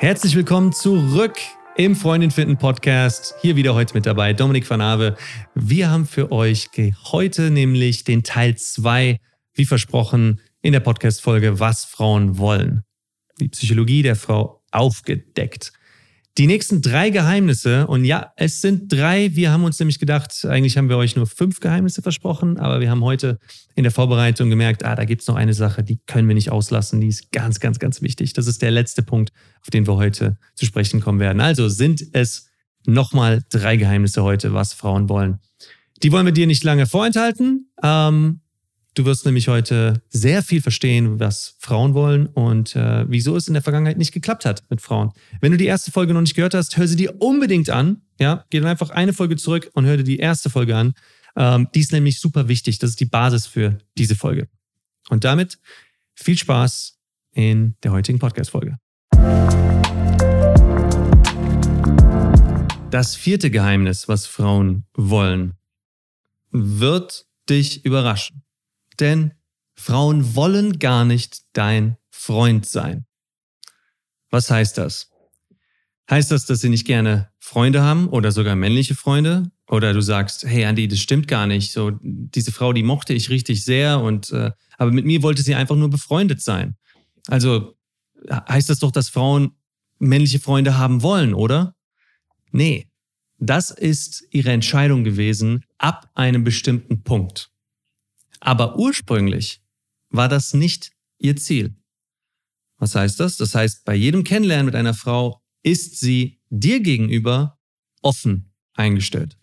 Herzlich willkommen zurück im Freundin finden Podcast. Hier wieder heute mit dabei Dominik van Ave. Wir haben für euch heute nämlich den Teil 2, wie versprochen, in der Podcast-Folge Was Frauen wollen. Die Psychologie der Frau aufgedeckt. Die nächsten drei Geheimnisse, und ja, es sind drei. Wir haben uns nämlich gedacht, eigentlich haben wir euch nur fünf Geheimnisse versprochen, aber wir haben heute in der Vorbereitung gemerkt, ah, da gibt es noch eine Sache, die können wir nicht auslassen. Die ist ganz, ganz, ganz wichtig. Das ist der letzte Punkt, auf den wir heute zu sprechen kommen werden. Also sind es nochmal drei Geheimnisse heute, was Frauen wollen. Die wollen wir dir nicht lange vorenthalten. Ähm, Du wirst nämlich heute sehr viel verstehen, was Frauen wollen und äh, wieso es in der Vergangenheit nicht geklappt hat mit Frauen. Wenn du die erste Folge noch nicht gehört hast, hör sie dir unbedingt an. Ja, geh dann einfach eine Folge zurück und hör dir die erste Folge an. Ähm, die ist nämlich super wichtig. Das ist die Basis für diese Folge. Und damit viel Spaß in der heutigen Podcast-Folge. Das vierte Geheimnis, was Frauen wollen, wird dich überraschen. Denn Frauen wollen gar nicht dein Freund sein. Was heißt das? Heißt das, dass sie nicht gerne Freunde haben oder sogar männliche Freunde? Oder du sagst, hey Andy, das stimmt gar nicht. So diese Frau, die mochte ich richtig sehr und äh, aber mit mir wollte sie einfach nur befreundet sein. Also heißt das doch, dass Frauen männliche Freunde haben wollen, oder? Nee, das ist ihre Entscheidung gewesen ab einem bestimmten Punkt. Aber ursprünglich war das nicht ihr Ziel. Was heißt das? Das heißt, bei jedem Kennenlernen mit einer Frau ist sie dir gegenüber offen eingestellt.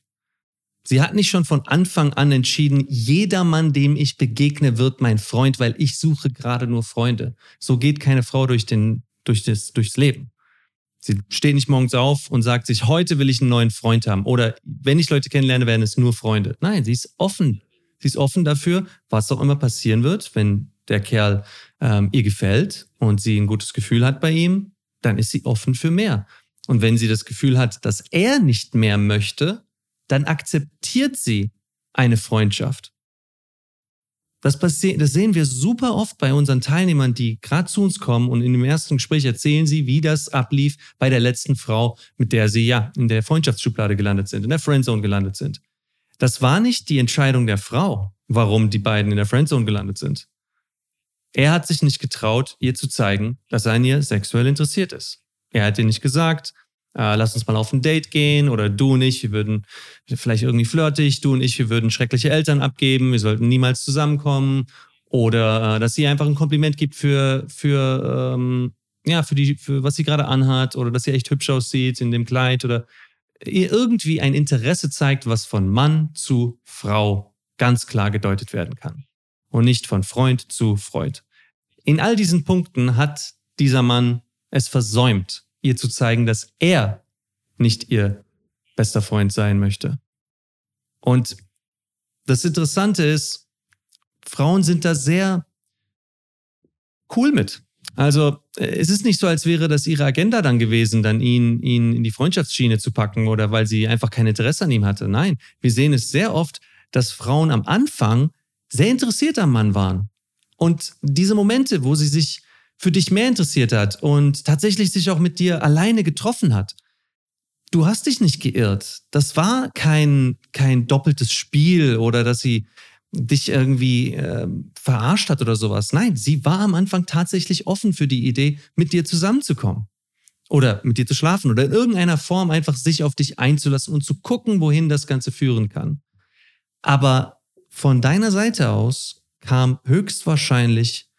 Sie hat nicht schon von Anfang an entschieden, jeder Mann, dem ich begegne, wird mein Freund, weil ich suche gerade nur Freunde. So geht keine Frau durch den, durch das, durchs Leben. Sie steht nicht morgens auf und sagt sich, heute will ich einen neuen Freund haben. Oder wenn ich Leute kennenlerne, werden es nur Freunde. Nein, sie ist offen Sie ist offen dafür, was auch immer passieren wird, wenn der Kerl ähm, ihr gefällt und sie ein gutes Gefühl hat bei ihm, dann ist sie offen für mehr. Und wenn sie das Gefühl hat, dass er nicht mehr möchte, dann akzeptiert sie eine Freundschaft. Das, das sehen wir super oft bei unseren Teilnehmern, die gerade zu uns kommen und in dem ersten Gespräch erzählen sie, wie das ablief bei der letzten Frau, mit der sie ja in der Freundschaftsschublade gelandet sind, in der Friendzone gelandet sind. Das war nicht die Entscheidung der Frau, warum die beiden in der Friendzone gelandet sind. Er hat sich nicht getraut, ihr zu zeigen, dass er an ihr sexuell interessiert ist. Er hat ihr nicht gesagt, äh, lass uns mal auf ein Date gehen oder du und ich, wir würden vielleicht irgendwie flirtig, du und ich, wir würden schreckliche Eltern abgeben, wir sollten niemals zusammenkommen oder äh, dass sie einfach ein Kompliment gibt für, für, ähm, ja, für, die, für was sie gerade anhat oder dass sie echt hübsch aussieht in dem Kleid oder ihr irgendwie ein Interesse zeigt, was von Mann zu Frau ganz klar gedeutet werden kann. Und nicht von Freund zu Freund. In all diesen Punkten hat dieser Mann es versäumt, ihr zu zeigen, dass er nicht ihr bester Freund sein möchte. Und das Interessante ist, Frauen sind da sehr cool mit. Also äh, es ist nicht so, als wäre das ihre Agenda dann gewesen, dann ihn, ihn in die Freundschaftsschiene zu packen oder weil sie einfach kein Interesse an ihm hatte. Nein, wir sehen es sehr oft, dass Frauen am Anfang sehr interessiert am Mann waren. Und diese Momente, wo sie sich für dich mehr interessiert hat und tatsächlich sich auch mit dir alleine getroffen hat, du hast dich nicht geirrt. Das war kein, kein doppeltes Spiel oder dass sie dich irgendwie äh, verarscht hat oder sowas. Nein, sie war am Anfang tatsächlich offen für die Idee, mit dir zusammenzukommen. Oder mit dir zu schlafen oder in irgendeiner Form einfach sich auf dich einzulassen und zu gucken, wohin das Ganze führen kann. Aber von deiner Seite aus kam höchstwahrscheinlich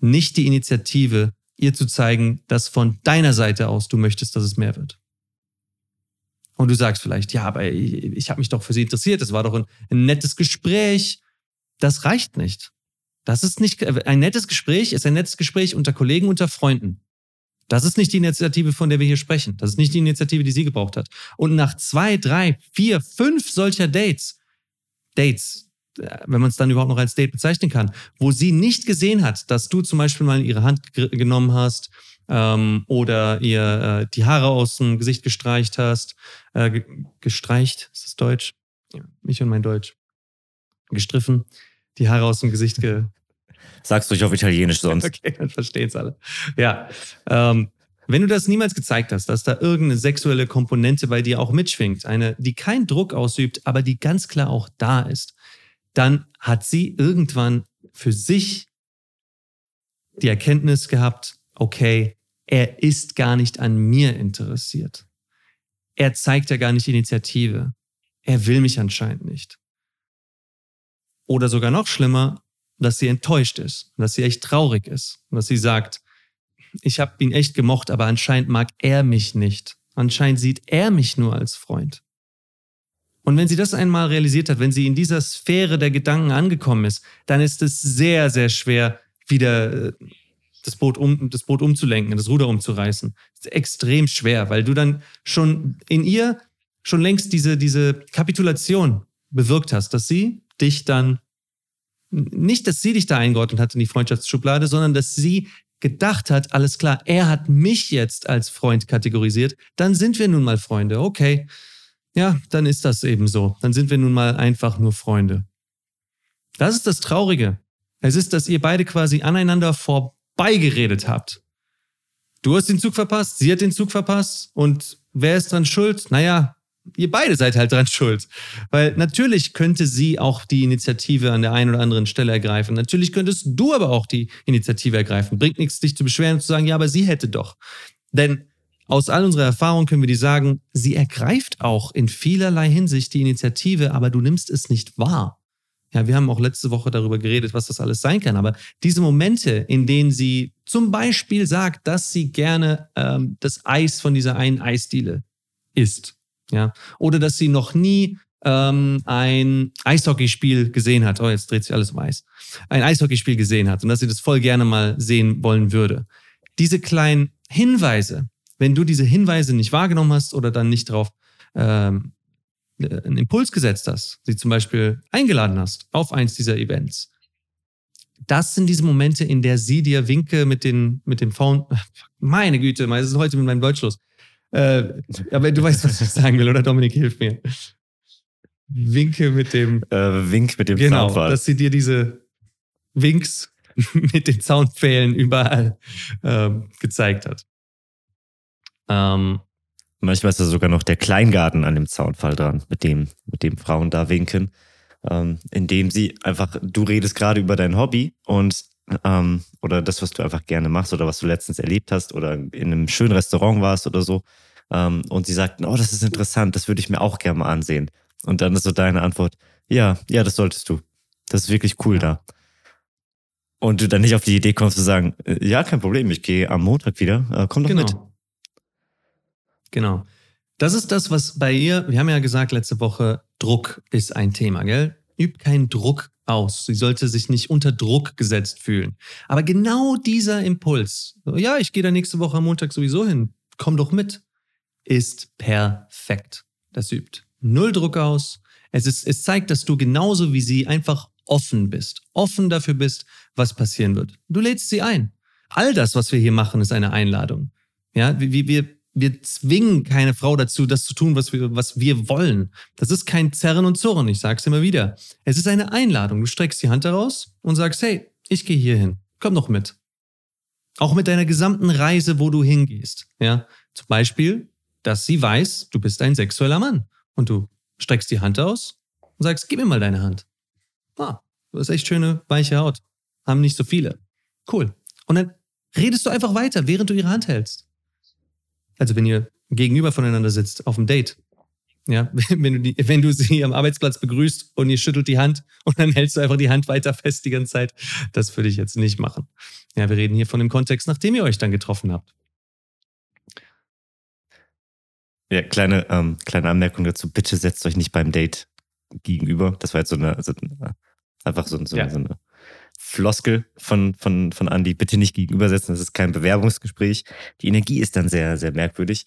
nicht die Initiative, ihr zu zeigen, dass von deiner Seite aus du möchtest, dass es mehr wird. Und du sagst vielleicht, ja, aber ich, ich habe mich doch für sie interessiert, es war doch ein, ein nettes Gespräch, das reicht nicht. Das ist nicht, ein nettes Gespräch ist ein nettes Gespräch unter Kollegen, unter Freunden. Das ist nicht die Initiative, von der wir hier sprechen. Das ist nicht die Initiative, die sie gebraucht hat. Und nach zwei, drei, vier, fünf solcher Dates, Dates, äh, wenn man es dann überhaupt noch als Date bezeichnen kann, wo sie nicht gesehen hat, dass du zum Beispiel mal ihre Hand genommen hast ähm, oder ihr äh, die Haare aus dem Gesicht gestreicht hast, äh, gestreicht, ist das Deutsch? Ja, mich und mein Deutsch gestriffen, die Haare aus dem Gesicht ge. Sagst du nicht auf Italienisch sonst. okay, dann verstehen es alle. Ja. Ähm, Wenn du das niemals gezeigt hast, dass da irgendeine sexuelle Komponente bei dir auch mitschwingt, eine, die keinen Druck ausübt, aber die ganz klar auch da ist, dann hat sie irgendwann für sich die Erkenntnis gehabt, okay, er ist gar nicht an mir interessiert. Er zeigt ja gar nicht Initiative. Er will mich anscheinend nicht. Oder sogar noch schlimmer, dass sie enttäuscht ist, dass sie echt traurig ist, dass sie sagt, ich habe ihn echt gemocht, aber anscheinend mag er mich nicht. Anscheinend sieht er mich nur als Freund. Und wenn sie das einmal realisiert hat, wenn sie in dieser Sphäre der Gedanken angekommen ist, dann ist es sehr, sehr schwer, wieder äh, das Boot, um, das Boot umzulenken, das Ruder umzureißen. Das ist extrem schwer, weil du dann schon in ihr schon längst diese, diese Kapitulation bewirkt hast, dass sie dich dann, nicht, dass sie dich da eingeordnet hat in die Freundschaftsschublade, sondern dass sie gedacht hat, alles klar, er hat mich jetzt als Freund kategorisiert, dann sind wir nun mal Freunde. Okay, ja, dann ist das eben so. Dann sind wir nun mal einfach nur Freunde. Das ist das Traurige. Es ist, dass ihr beide quasi aneinander vorbeigeredet habt. Du hast den Zug verpasst, sie hat den Zug verpasst und wer ist dran schuld? Naja, ihr beide seid halt dran schuld. Weil natürlich könnte sie auch die Initiative an der einen oder anderen Stelle ergreifen. Natürlich könntest du aber auch die Initiative ergreifen. Bringt nichts, dich zu beschweren und zu sagen, ja, aber sie hätte doch. Denn aus all unserer Erfahrung können wir dir sagen, sie ergreift auch in vielerlei Hinsicht die Initiative, aber du nimmst es nicht wahr. Ja, wir haben auch letzte Woche darüber geredet, was das alles sein kann. Aber diese Momente, in denen sie zum Beispiel sagt, dass sie gerne ähm, das Eis von dieser einen Eisdiele isst, ja, oder dass sie noch nie ähm, ein Eishockeyspiel gesehen hat. Oh, jetzt dreht sich alles um Eis. Ein Eishockeyspiel gesehen hat und dass sie das voll gerne mal sehen wollen würde. Diese kleinen Hinweise, wenn du diese Hinweise nicht wahrgenommen hast oder dann nicht drauf ähm, äh, einen Impuls gesetzt hast, sie zum Beispiel eingeladen hast auf eins dieser Events, das sind diese Momente, in der sie dir Winke mit den, mit dem Phone, meine Güte, es ist heute mit meinem Deutsch los. Äh, aber du weißt, was ich sagen will, oder Dominik, hilf mir. Winke mit dem. Äh, Wink mit dem Genau, Soundfall. dass sie dir diese Winks mit den Soundpfählen überall ähm, gezeigt hat. Ähm, Manchmal ist da sogar noch der Kleingarten an dem Zaunfall dran, mit dem, mit dem Frauen da winken, ähm, indem sie einfach, du redest gerade über dein Hobby und ähm, oder das, was du einfach gerne machst oder was du letztens erlebt hast oder in einem schönen Restaurant warst oder so. Ähm, und sie sagten, oh, das ist interessant, das würde ich mir auch gerne mal ansehen. Und dann ist so deine Antwort, ja, ja, das solltest du. Das ist wirklich cool ja. da. Und du dann nicht auf die Idee kommst zu sagen, äh, ja, kein Problem, ich gehe am Montag wieder, äh, komm doch genau. mit. Genau. Das ist das, was bei ihr, wir haben ja gesagt letzte Woche, Druck ist ein Thema, gell? Übt keinen Druck aus. Sie sollte sich nicht unter Druck gesetzt fühlen. Aber genau dieser Impuls, ja, ich gehe da nächste Woche am Montag sowieso hin, komm doch mit, ist perfekt. Das übt null Druck aus. Es, ist, es zeigt, dass du genauso wie sie einfach offen bist, offen dafür bist, was passieren wird. Du lädst sie ein. All das, was wir hier machen, ist eine Einladung. Ja, wir, wir, wir zwingen keine Frau dazu, das zu tun, was wir, was wir wollen. Das ist kein Zerren und Zurren, ich sag's immer wieder. Es ist eine Einladung. Du streckst die Hand heraus und sagst, hey, ich gehe hier hin. Komm doch mit. Auch mit deiner gesamten Reise, wo du hingehst. Ja, zum Beispiel, dass sie weiß, du bist ein sexueller Mann. Und du streckst die Hand aus und sagst, gib mir mal deine Hand. Ah, du hast echt schöne, weiche Haut. Haben nicht so viele. Cool. Und dann redest du einfach weiter, während du ihre Hand hältst. Also wenn ihr gegenüber voneinander sitzt, auf dem Date. Ja, wenn du, die, wenn du sie am Arbeitsplatz begrüßt und ihr schüttelt die Hand und dann hältst du einfach die Hand weiter fest die ganze Zeit. Das würde ich jetzt nicht machen. Ja, wir reden hier von dem Kontext, nachdem ihr euch dann getroffen habt. Ja, kleine, ähm, kleine Anmerkung dazu. Bitte setzt euch nicht beim Date gegenüber. Das war jetzt so eine, so einfach so, so, ja. so, eine Floskel von, von, von Andy. Bitte nicht gegenübersetzen. Das ist kein Bewerbungsgespräch. Die Energie ist dann sehr, sehr merkwürdig.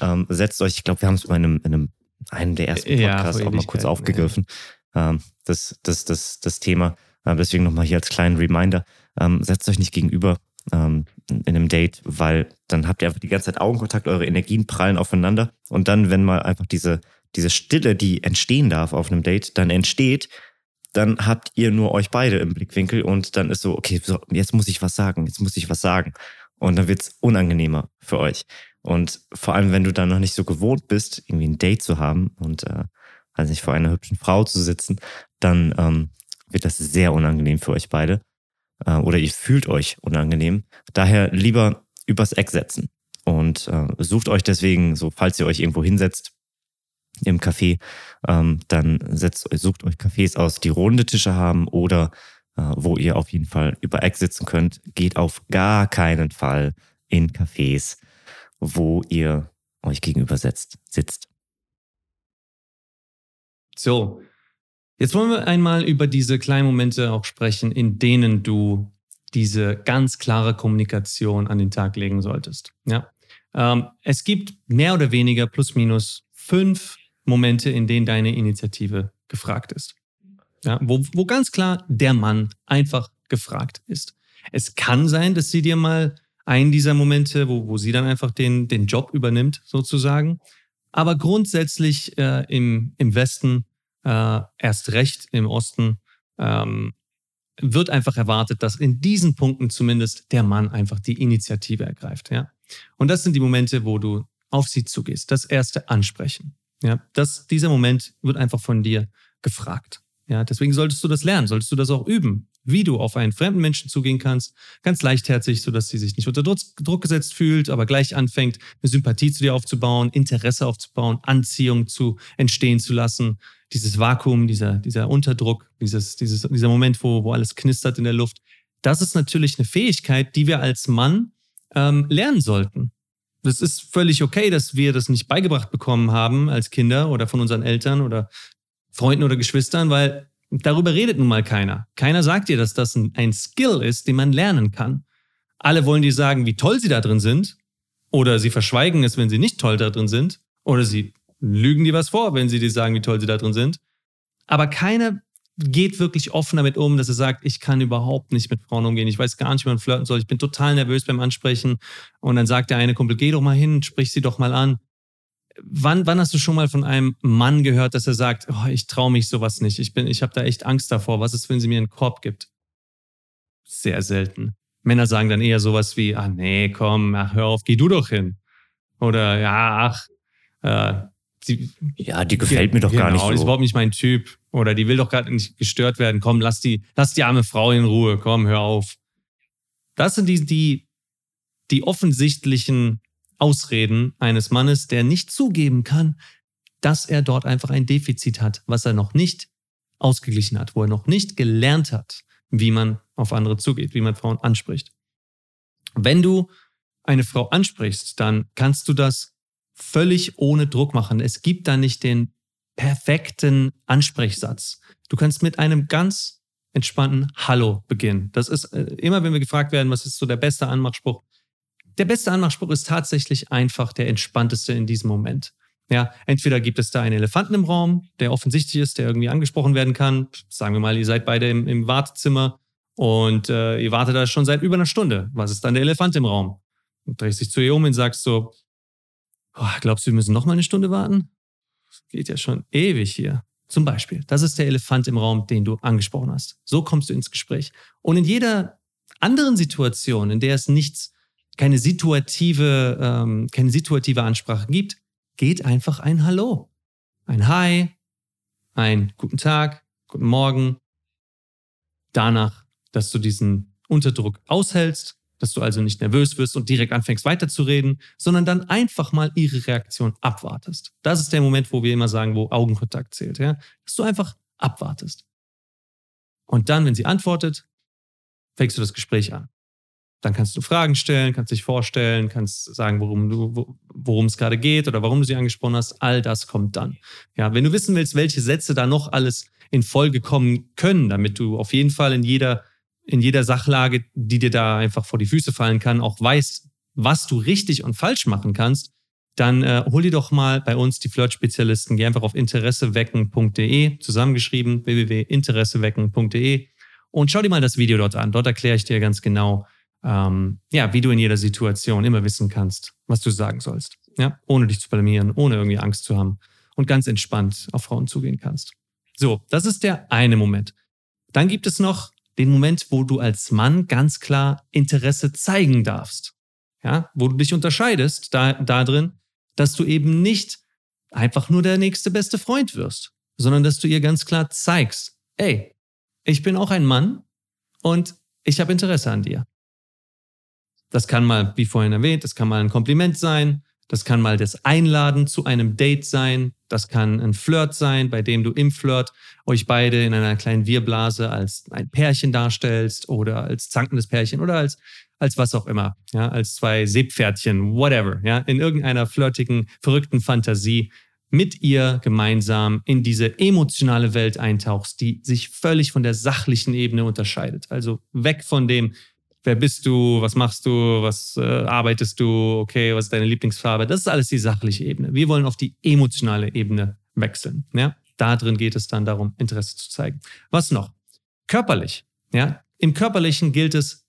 Ähm, setzt euch, ich glaube, wir haben es bei einem, in einem, einem der ersten Podcasts ja, auch mal kurz aufgegriffen. Ja. Ähm, das, das, das, das Thema. Äh, deswegen nochmal hier als kleinen Reminder. Ähm, setzt euch nicht gegenüber ähm, in einem Date, weil dann habt ihr einfach die ganze Zeit Augenkontakt, eure Energien prallen aufeinander. Und dann, wenn mal einfach diese, diese Stille, die entstehen darf auf einem Date, dann entsteht, dann habt ihr nur euch beide im Blickwinkel und dann ist so, okay, so, jetzt muss ich was sagen, jetzt muss ich was sagen. Und dann wird es unangenehmer für euch. Und vor allem, wenn du dann noch nicht so gewohnt bist, irgendwie ein Date zu haben und äh, also nicht vor einer hübschen Frau zu sitzen, dann ähm, wird das sehr unangenehm für euch beide. Äh, oder ihr fühlt euch unangenehm. Daher lieber übers Eck setzen. Und äh, sucht euch deswegen, so falls ihr euch irgendwo hinsetzt, im Café, ähm, dann setzt, sucht euch Cafés aus, die runde Tische haben oder äh, wo ihr auf jeden Fall über Eck sitzen könnt. Geht auf gar keinen Fall in Cafés, wo ihr euch gegenüber setzt, sitzt. So, jetzt wollen wir einmal über diese kleinen Momente auch sprechen, in denen du diese ganz klare Kommunikation an den Tag legen solltest. Ja? Ähm, es gibt mehr oder weniger plus minus fünf Momente, in denen deine Initiative gefragt ist. Ja, wo, wo ganz klar der Mann einfach gefragt ist. Es kann sein, dass sie dir mal einen dieser Momente, wo, wo sie dann einfach den, den Job übernimmt, sozusagen. Aber grundsätzlich äh, im, im Westen, äh, erst recht im Osten, ähm, wird einfach erwartet, dass in diesen Punkten zumindest der Mann einfach die Initiative ergreift. Ja? Und das sind die Momente, wo du auf sie zugehst. Das erste Ansprechen. Ja? Das, dieser Moment wird einfach von dir gefragt. Ja, deswegen solltest du das lernen, solltest du das auch üben, wie du auf einen fremden Menschen zugehen kannst, ganz leichtherzig, sodass sie sich nicht unter Druck gesetzt fühlt, aber gleich anfängt, eine Sympathie zu dir aufzubauen, Interesse aufzubauen, Anziehung zu entstehen zu lassen, dieses Vakuum, dieser, dieser Unterdruck, dieses, dieses, dieser Moment, wo, wo alles knistert in der Luft. Das ist natürlich eine Fähigkeit, die wir als Mann ähm, lernen sollten. Das ist völlig okay, dass wir das nicht beigebracht bekommen haben als Kinder oder von unseren Eltern oder Freunden oder Geschwistern, weil darüber redet nun mal keiner. Keiner sagt dir, dass das ein, Skill ist, den man lernen kann. Alle wollen dir sagen, wie toll sie da drin sind, oder sie verschweigen es, wenn sie nicht toll da drin sind, oder sie lügen dir was vor, wenn sie dir sagen, wie toll sie da drin sind. Aber keiner geht wirklich offen damit um, dass er sagt, ich kann überhaupt nicht mit Frauen umgehen, ich weiß gar nicht, wie man flirten soll, ich bin total nervös beim Ansprechen. Und dann sagt der eine Kumpel, geh doch mal hin, sprich sie doch mal an wann, wann hast du schon mal von einem Mann gehört, dass er sagt, oh, ich traue mich sowas nicht, ich, bin, ich habe da echt Angst davor, was ist, wenn sie mir einen Korb gibt? Sehr selten. Männer sagen dann eher sowas wie, ah nee, komm, ach, hör auf, geh du doch hin. Oder ja, ach, äh, die, ja, die gefällt mir doch genau, gar nicht. Genau, so. ist überhaupt nicht mein Typ. Oder die will doch gar nicht gestört werden. Komm, lass die, lass die arme Frau in Ruhe. Komm, hör auf. Das sind die, die, die offensichtlichen Ausreden eines Mannes, der nicht zugeben kann, dass er dort einfach ein Defizit hat, was er noch nicht ausgeglichen hat, wo er noch nicht gelernt hat, wie man auf andere zugeht, wie man Frauen anspricht. Wenn du eine Frau ansprichst, dann kannst du das völlig ohne Druck machen. Es gibt da nicht den perfekten Ansprechsatz. Du kannst mit einem ganz entspannten Hallo beginnen. Das ist äh, immer, wenn wir gefragt werden, was ist so der beste Anmachspruch, der beste Anmachspruch ist tatsächlich einfach der entspannteste in diesem Moment. Ja, entweder gibt es da einen Elefanten im Raum, der offensichtlich ist, der irgendwie angesprochen werden kann. Sagen wir mal, ihr seid beide im, im Wartezimmer und äh, ihr wartet da schon seit über einer Stunde. Was ist dann der Elefant im Raum? Und drehst dich zu ihr um und sagst so, oh, glaubst du, wir müssen noch mal eine Stunde warten? Geht ja schon ewig hier. Zum Beispiel. Das ist der Elefant im Raum, den du angesprochen hast. So kommst du ins Gespräch. Und in jeder anderen Situation, in der es nichts keine situative, ähm, keine situative Ansprache gibt, geht einfach ein Hallo. Ein Hi, ein Guten Tag, Guten Morgen. Danach, dass du diesen Unterdruck aushältst, dass du also nicht nervös wirst und direkt anfängst weiterzureden, sondern dann einfach mal ihre Reaktion abwartest. Das ist der Moment, wo wir immer sagen, wo Augenkontakt zählt, ja? Dass du einfach abwartest. Und dann, wenn sie antwortet, fängst du das Gespräch an. Dann kannst du Fragen stellen, kannst dich vorstellen, kannst sagen, worum du, worum es gerade geht oder warum du sie angesprochen hast. All das kommt dann. Ja, wenn du wissen willst, welche Sätze da noch alles in Folge kommen können, damit du auf jeden Fall in jeder, in jeder Sachlage, die dir da einfach vor die Füße fallen kann, auch weißt, was du richtig und falsch machen kannst, dann äh, hol dir doch mal bei uns die Flirt-Spezialisten. Geh einfach auf interessewecken.de, zusammengeschrieben, www.interessewecken.de und schau dir mal das Video dort an. Dort erkläre ich dir ganz genau, ähm, ja, wie du in jeder Situation immer wissen kannst, was du sagen sollst. Ja, ohne dich zu blamieren, ohne irgendwie Angst zu haben und ganz entspannt auf Frauen zugehen kannst. So, das ist der eine Moment. Dann gibt es noch den Moment, wo du als Mann ganz klar Interesse zeigen darfst. Ja, wo du dich unterscheidest da, da drin, dass du eben nicht einfach nur der nächste beste Freund wirst, sondern dass du ihr ganz klar zeigst, ey, ich bin auch ein Mann und ich habe Interesse an dir. Das kann mal, wie vorhin erwähnt, das kann mal ein Kompliment sein, das kann mal das Einladen zu einem Date sein, das kann ein Flirt sein, bei dem du im Flirt euch beide in einer kleinen Wirblase als ein Pärchen darstellst oder als zankendes Pärchen oder als als was auch immer, ja, als zwei Seepferdchen, whatever, ja, in irgendeiner flirtigen, verrückten Fantasie mit ihr gemeinsam in diese emotionale Welt eintauchst, die sich völlig von der sachlichen Ebene unterscheidet. Also weg von dem, wer bist du, was machst du, was äh, arbeitest du, okay, was ist deine Lieblingsfarbe. Das ist alles die sachliche Ebene. Wir wollen auf die emotionale Ebene wechseln. Ja? Da geht es dann darum, Interesse zu zeigen. Was noch? Körperlich. Ja? Im Körperlichen gilt es,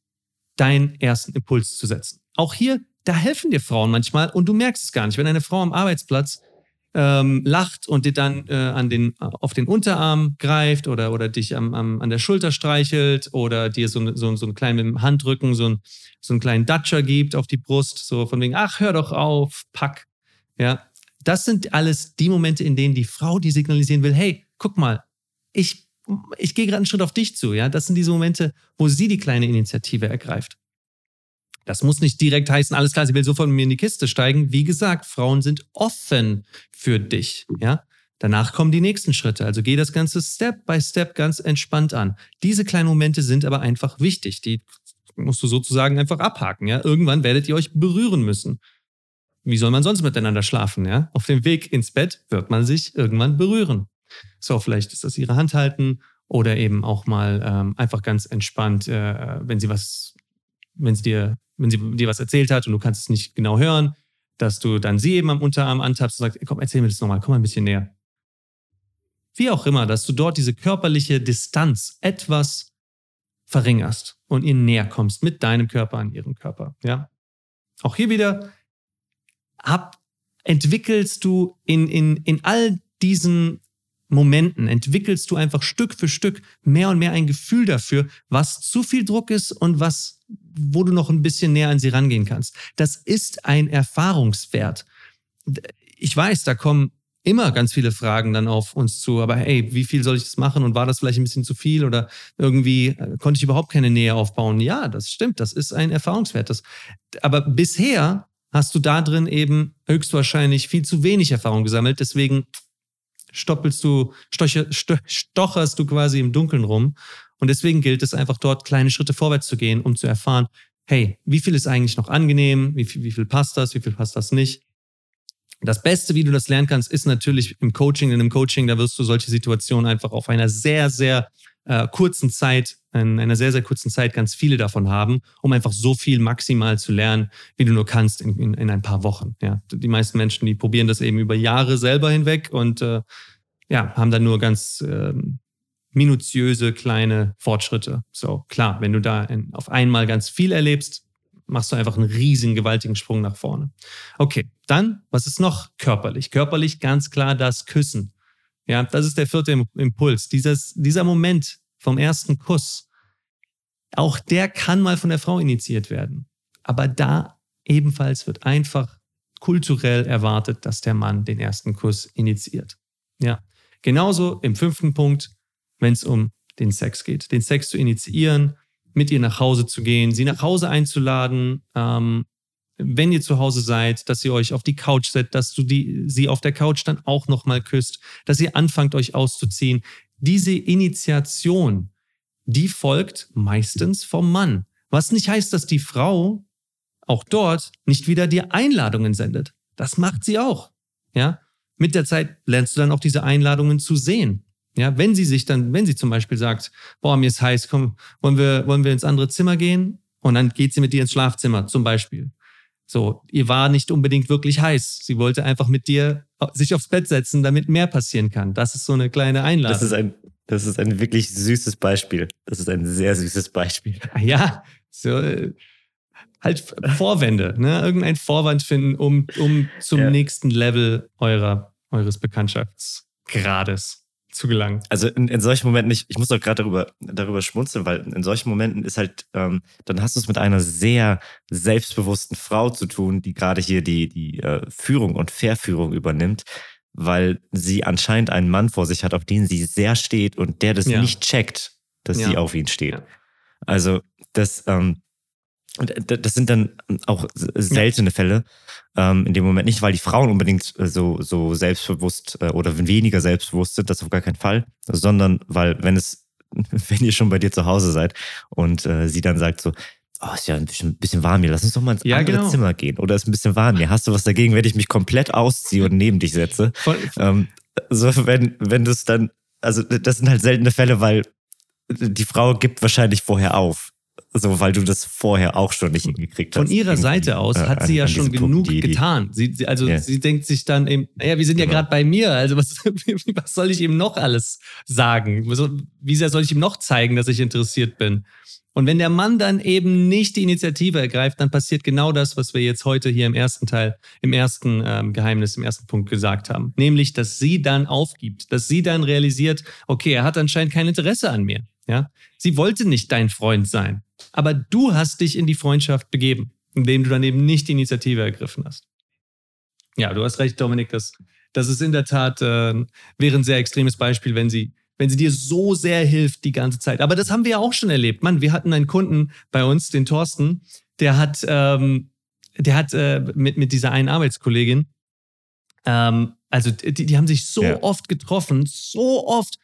deinen ersten Impuls zu setzen. Auch hier, da helfen dir Frauen manchmal und du merkst es gar nicht. Wenn eine Frau am Arbeitsplatz ähm, lacht und dir dann äh, an den, auf den Unterarm greift oder, oder dich am, am, an der Schulter streichelt oder dir so, so, so einen kleinen Handrücken, so, ein, so einen kleinen Datscher gibt auf die Brust, so von wegen, ach, hör doch auf, pack. Ja, das sind alles die Momente, in denen die Frau die signalisieren will, hey, guck mal, ich ich gehe gerade einen Schritt auf dich zu, ja. Das sind diese Momente, wo sie die kleine Initiative ergreift. Das muss nicht direkt heißen, alles klar, sie will sofort mit mir in die Kiste steigen. Wie gesagt, Frauen sind offen für dich, ja. Danach kommen die nächsten Schritte. Also geh das Ganze Step by Step ganz entspannt an. Diese kleinen Momente sind aber einfach wichtig. Die musst du sozusagen einfach abhaken, ja. Irgendwann werdet ihr euch berühren müssen. Wie soll man sonst miteinander schlafen, ja? Auf dem Weg ins Bett wird man sich irgendwann berühren. So, vielleicht ist das ihre Hand halten oder eben auch mal ähm, einfach ganz entspannt, äh, wenn sie was, wenn sie dir, wenn sie dir was erzählt hat und du kannst es nicht genau hören, dass du dann sie eben am Unterarm antappst und sagst, komm, erzähl mir das nochmal, komm mal ein bisschen näher. Wie auch immer, dass du dort diese körperliche Distanz etwas verringerst und ihr näher kommst mit deinem Körper an ihrem Körper. Ja. Auch hier wieder ab, entwickelst du in, in, in all diesen Momenten entwickelst du einfach Stück für Stück mehr und mehr ein Gefühl dafür, was zu viel Druck ist und was, wo du noch ein bisschen näher an sie rangehen kannst. Das ist ein Erfahrungswert. Ich weiß, da kommen immer ganz viele Fragen dann auf uns zu, aber hey, wie viel soll ich das machen und war das vielleicht ein bisschen zu viel oder irgendwie äh, konnte ich überhaupt keine Nähe aufbauen? Ja, das stimmt, das ist ein Erfahrungswert. Das, aber bisher hast du da drin eben höchstwahrscheinlich viel zu wenig Erfahrung gesammelt, deswegen stoppelst du, stoche, stocherst du quasi im Dunkeln rum. Und deswegen gilt es einfach dort kleine Schritte vorwärts zu gehen, um zu erfahren, hey, wie viel ist eigentlich noch angenehm, wie viel, wie viel passt das, wie viel passt das nicht. Das Beste, wie du das lernen kannst, ist natürlich im Coaching. Denn im Coaching, da wirst du solche Situationen einfach auf einer sehr, sehr äh, kurzen Zeit, in einer sehr, sehr kurzen Zeit ganz viele davon haben, um einfach so viel maximal zu lernen, wie du nur kannst in, in, in ein paar Wochen. Ja, die meisten Menschen, die probieren das eben über Jahre selber hinweg und äh, ja, haben dann nur ganz äh, minutiöse kleine Fortschritte. So klar, wenn du da in, auf einmal ganz viel erlebst, machst du einfach einen riesigen, gewaltigen Sprung nach vorne. Okay, dann, was ist noch körperlich? Körperlich ganz klar das Küssen. Ja, das ist der vierte Impuls. Dieses, dieser Moment vom ersten Kuss, auch der kann mal von der Frau initiiert werden. Aber da ebenfalls wird einfach kulturell erwartet, dass der Mann den ersten Kuss initiiert. Ja, genauso im fünften Punkt, wenn es um den Sex geht, den Sex zu initiieren, mit ihr nach Hause zu gehen, sie nach Hause einzuladen, ähm, wenn ihr zu Hause seid, dass ihr euch auf die Couch setzt, dass du die, sie auf der Couch dann auch nochmal küsst, dass ihr anfangt, euch auszuziehen. Diese Initiation, die folgt meistens vom Mann. Was nicht heißt, dass die Frau auch dort nicht wieder dir Einladungen sendet. Das macht sie auch. Ja, mit der Zeit lernst du dann auch diese Einladungen zu sehen. Ja, wenn sie sich dann, wenn sie zum Beispiel sagt, boah, mir ist heiß, komm, wollen wir, wollen wir ins andere Zimmer gehen? Und dann geht sie mit dir ins Schlafzimmer, zum Beispiel. So, ihr war nicht unbedingt wirklich heiß. Sie wollte einfach mit dir sich aufs Bett setzen, damit mehr passieren kann. Das ist so eine kleine Einladung. Das ist ein, das ist ein wirklich süßes Beispiel. Das ist ein sehr süßes Beispiel. Ja, so, äh, halt Vorwände, ne? Irgendein Vorwand finden, um, um zum ja. nächsten Level eurer, eures Bekanntschaftsgrades zu gelangen. Also in, in solchen Momenten, ich, ich muss auch gerade darüber, darüber schmunzeln, weil in solchen Momenten ist halt, ähm, dann hast du es mit einer sehr selbstbewussten Frau zu tun, die gerade hier die, die äh, Führung und Verführung übernimmt, weil sie anscheinend einen Mann vor sich hat, auf den sie sehr steht und der das ja. nicht checkt, dass ja. sie auf ihn steht. Ja. Also das, ähm, das sind dann auch seltene Fälle ähm, in dem Moment nicht, weil die Frauen unbedingt äh, so, so selbstbewusst äh, oder weniger selbstbewusst sind, das auf gar keinen Fall, sondern weil, wenn es, wenn ihr schon bei dir zu Hause seid und äh, sie dann sagt so, oh, ist ja ein bisschen, bisschen warm hier, lass uns doch mal ins ja, andere genau. Zimmer gehen oder ist ein bisschen warm hier, hast du was dagegen, wenn ich mich komplett ausziehe und neben dich setze? Ähm, so, wenn, wenn du es dann, also das sind halt seltene Fälle, weil die Frau gibt wahrscheinlich vorher auf. So, weil du das vorher auch schon nicht hingekriegt hast. Von ihrer Seite aus äh, hat sie ja schon genug Punkt, die, getan. Sie, sie also yeah. sie denkt sich dann eben, naja, wir sind genau. ja gerade bei mir, also was, was soll ich ihm noch alles sagen? Wie sehr soll ich ihm noch zeigen, dass ich interessiert bin? Und wenn der Mann dann eben nicht die Initiative ergreift, dann passiert genau das, was wir jetzt heute hier im ersten Teil, im ersten ähm, Geheimnis, im ersten Punkt gesagt haben. Nämlich, dass sie dann aufgibt, dass sie dann realisiert, okay, er hat anscheinend kein Interesse an mir. Ja, sie wollte nicht dein Freund sein, aber du hast dich in die Freundschaft begeben, indem du dann eben nicht die Initiative ergriffen hast. Ja, du hast recht, Dominik, das, das ist in der Tat äh, wäre ein sehr extremes Beispiel, wenn sie wenn sie dir so sehr hilft die ganze Zeit. Aber das haben wir ja auch schon erlebt. Mann, wir hatten einen Kunden bei uns, den Thorsten, der hat, ähm, der hat äh, mit, mit dieser einen Arbeitskollegin, ähm, also die, die haben sich so ja. oft getroffen, so oft.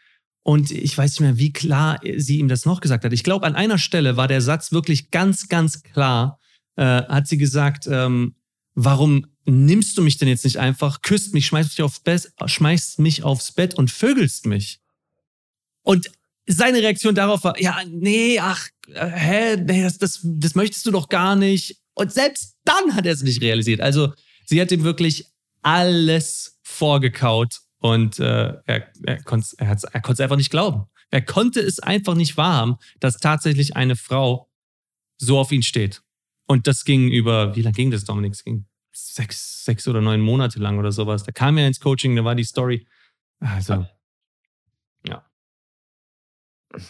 Und ich weiß nicht mehr, wie klar sie ihm das noch gesagt hat. Ich glaube, an einer Stelle war der Satz wirklich ganz, ganz klar. Äh, hat sie gesagt, ähm, warum nimmst du mich denn jetzt nicht einfach, küsst mich, schmeißt mich, aufs Bett, schmeißt mich aufs Bett und vögelst mich? Und seine Reaktion darauf war, ja, nee, ach, äh, hä, nee, das, das, das möchtest du doch gar nicht. Und selbst dann hat er es nicht realisiert. Also sie hat ihm wirklich alles vorgekaut und äh, er, er konnte es einfach nicht glauben. Er konnte es einfach nicht wahrhaben, dass tatsächlich eine Frau so auf ihn steht. Und das ging über, wie lange ging das, Dominik? Es ging sechs, sechs oder neun Monate lang oder sowas. Da kam er ins Coaching, da war die Story. Also,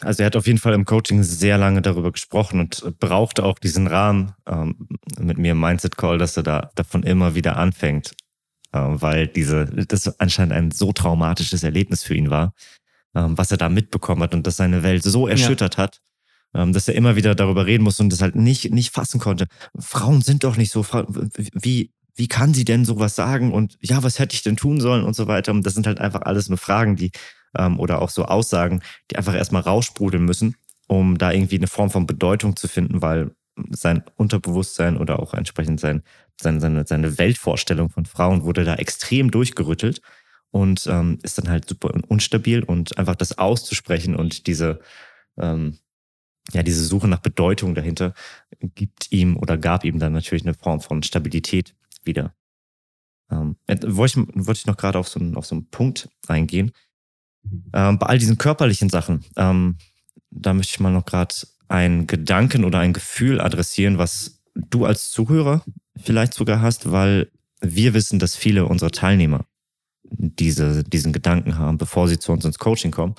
also er hat auf jeden Fall im Coaching sehr lange darüber gesprochen und brauchte auch diesen Rahmen ähm, mit mir im Mindset Call, dass er da davon immer wieder anfängt, äh, weil diese das anscheinend ein so traumatisches Erlebnis für ihn war, ähm, was er da mitbekommen hat und das seine Welt so erschüttert ja. hat, ähm, dass er immer wieder darüber reden muss und das halt nicht nicht fassen konnte. Frauen sind doch nicht so, wie wie kann sie denn sowas sagen und ja, was hätte ich denn tun sollen und so weiter. Und das sind halt einfach alles nur Fragen, die ähm, oder auch so Aussagen, die einfach erstmal raussprudeln müssen, um da irgendwie eine Form von Bedeutung zu finden, weil sein Unterbewusstsein oder auch entsprechend sein, seine, seine, seine Weltvorstellung von Frauen wurde da extrem durchgerüttelt und ähm, ist dann halt super unstabil und einfach das auszusprechen und diese, ähm, ja, diese Suche nach Bedeutung dahinter gibt ihm oder gab ihm dann natürlich eine Form von Stabilität wieder. Ähm, wollte, ich, wollte ich noch gerade auf so, einen, auf so einen Punkt eingehen, ähm, bei all diesen körperlichen Sachen, ähm, da möchte ich mal noch gerade einen Gedanken oder ein Gefühl adressieren, was du als Zuhörer vielleicht sogar hast, weil wir wissen, dass viele unserer Teilnehmer diese, diesen Gedanken haben, bevor sie zu uns ins Coaching kommen.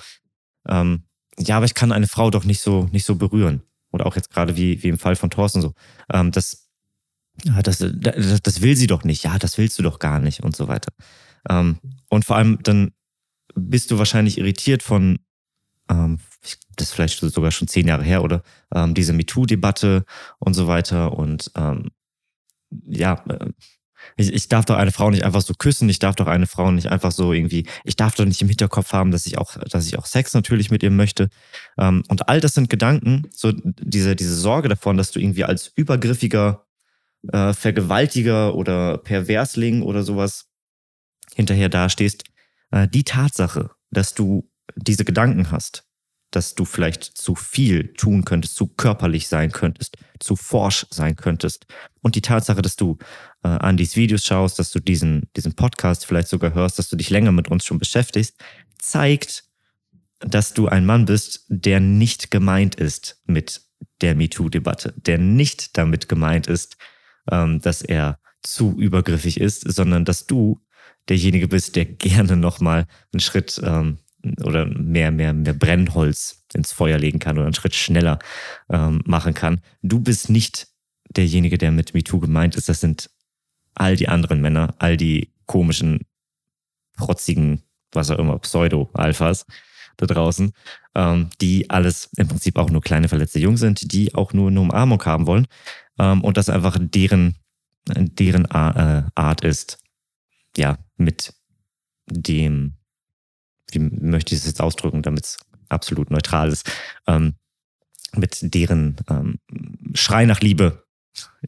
Ähm, ja, aber ich kann eine Frau doch nicht so, nicht so berühren. Oder auch jetzt gerade wie, wie im Fall von Thorsten so. Ähm, das, das, das, das will sie doch nicht. Ja, das willst du doch gar nicht und so weiter. Ähm, und vor allem dann bist du wahrscheinlich irritiert von, ähm, das ist vielleicht sogar schon zehn Jahre her, oder? Ähm, diese MeToo-Debatte und so weiter. Und ähm, ja, äh, ich, ich darf doch eine Frau nicht einfach so küssen, ich darf doch eine Frau nicht einfach so irgendwie, ich darf doch nicht im Hinterkopf haben, dass ich auch, dass ich auch Sex natürlich mit ihr möchte. Ähm, und all das sind Gedanken, so diese, diese Sorge davon, dass du irgendwie als übergriffiger äh, Vergewaltiger oder Perversling oder sowas hinterher dastehst, äh, die Tatsache, dass du diese Gedanken hast, dass du vielleicht zu viel tun könntest, zu körperlich sein könntest, zu forsch sein könntest. Und die Tatsache, dass du äh, an diese Videos schaust, dass du diesen, diesen Podcast vielleicht sogar hörst, dass du dich länger mit uns schon beschäftigst, zeigt, dass du ein Mann bist, der nicht gemeint ist mit der MeToo-Debatte, der nicht damit gemeint ist, ähm, dass er zu übergriffig ist, sondern dass du derjenige bist, der gerne nochmal einen Schritt ähm, oder mehr, mehr, mehr Brennholz ins Feuer legen kann oder einen Schritt schneller ähm, machen kann. Du bist nicht derjenige, der mit MeToo gemeint ist. Das sind all die anderen Männer, all die komischen, protzigen, was auch immer, Pseudo-Alphas da draußen, ähm, die alles im Prinzip auch nur kleine verletzte Jungs sind, die auch nur eine Umarmung haben wollen ähm, und das einfach deren, deren äh, Art ist, ja, mit dem, wie möchte ich es jetzt ausdrücken, damit es absolut neutral ist, ähm, mit deren ähm, Schrei nach Liebe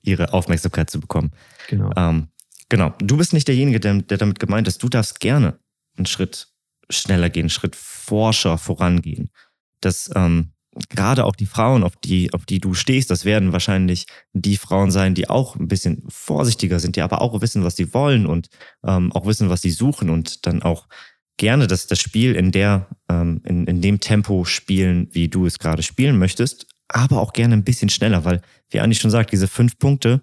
ihre Aufmerksamkeit zu bekommen. Genau. Ähm, genau. Du bist nicht derjenige, der, der damit gemeint ist. Du darfst gerne einen Schritt schneller gehen, einen Schritt forscher vorangehen. Das ähm, gerade auch die Frauen, auf die, auf die du stehst, das werden wahrscheinlich die Frauen sein, die auch ein bisschen vorsichtiger sind, die aber auch wissen, was sie wollen und ähm, auch wissen, was sie suchen und dann auch gerne das, das Spiel in der, ähm, in, in dem Tempo spielen, wie du es gerade spielen möchtest, aber auch gerne ein bisschen schneller, weil, wie Anni schon sagt, diese fünf Punkte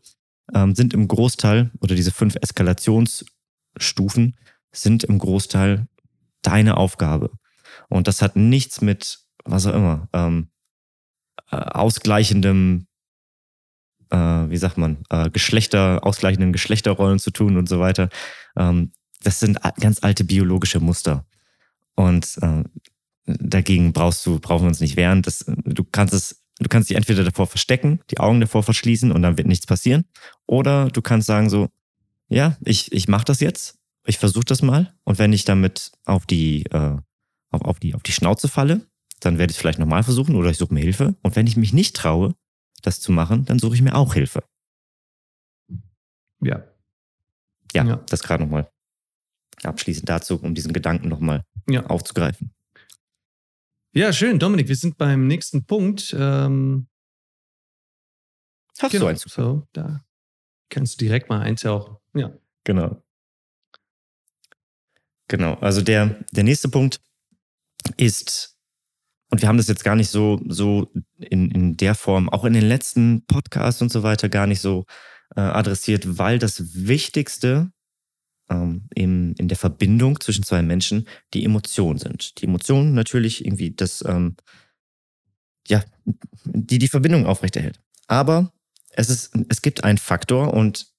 ähm, sind im Großteil oder diese fünf Eskalationsstufen sind im Großteil deine Aufgabe. Und das hat nichts mit was auch immer, ähm, äh, ausgleichendem, äh, wie sagt man, äh, Geschlechter, ausgleichenden Geschlechterrollen zu tun und so weiter. Ähm, das sind ganz alte biologische Muster. Und äh, dagegen brauchst du, brauchen wir uns nicht wehren. Das, du kannst es, du kannst dich entweder davor verstecken, die Augen davor verschließen und dann wird nichts passieren. Oder du kannst sagen so, ja, ich, ich mache das jetzt, ich versuche das mal. Und wenn ich damit auf die, äh, auf, auf, die, auf die Schnauze falle, dann werde ich es vielleicht nochmal versuchen oder ich suche mir Hilfe. Und wenn ich mich nicht traue, das zu machen, dann suche ich mir auch Hilfe. Ja. Ja, ja. das gerade nochmal abschließend dazu, um diesen Gedanken nochmal ja. aufzugreifen. Ja, schön, Dominik, wir sind beim nächsten Punkt. Ähm, Hast genau, du eins? So, da kannst du direkt mal eintauchen. Ja. Genau. Genau, also der, der nächste Punkt ist und wir haben das jetzt gar nicht so, so in, in der Form, auch in den letzten Podcasts und so weiter, gar nicht so äh, adressiert, weil das Wichtigste ähm, in, in der Verbindung zwischen zwei Menschen die Emotionen sind. Die Emotionen natürlich irgendwie das, ähm, ja, die die Verbindung aufrechterhält. Aber es ist, es gibt einen Faktor und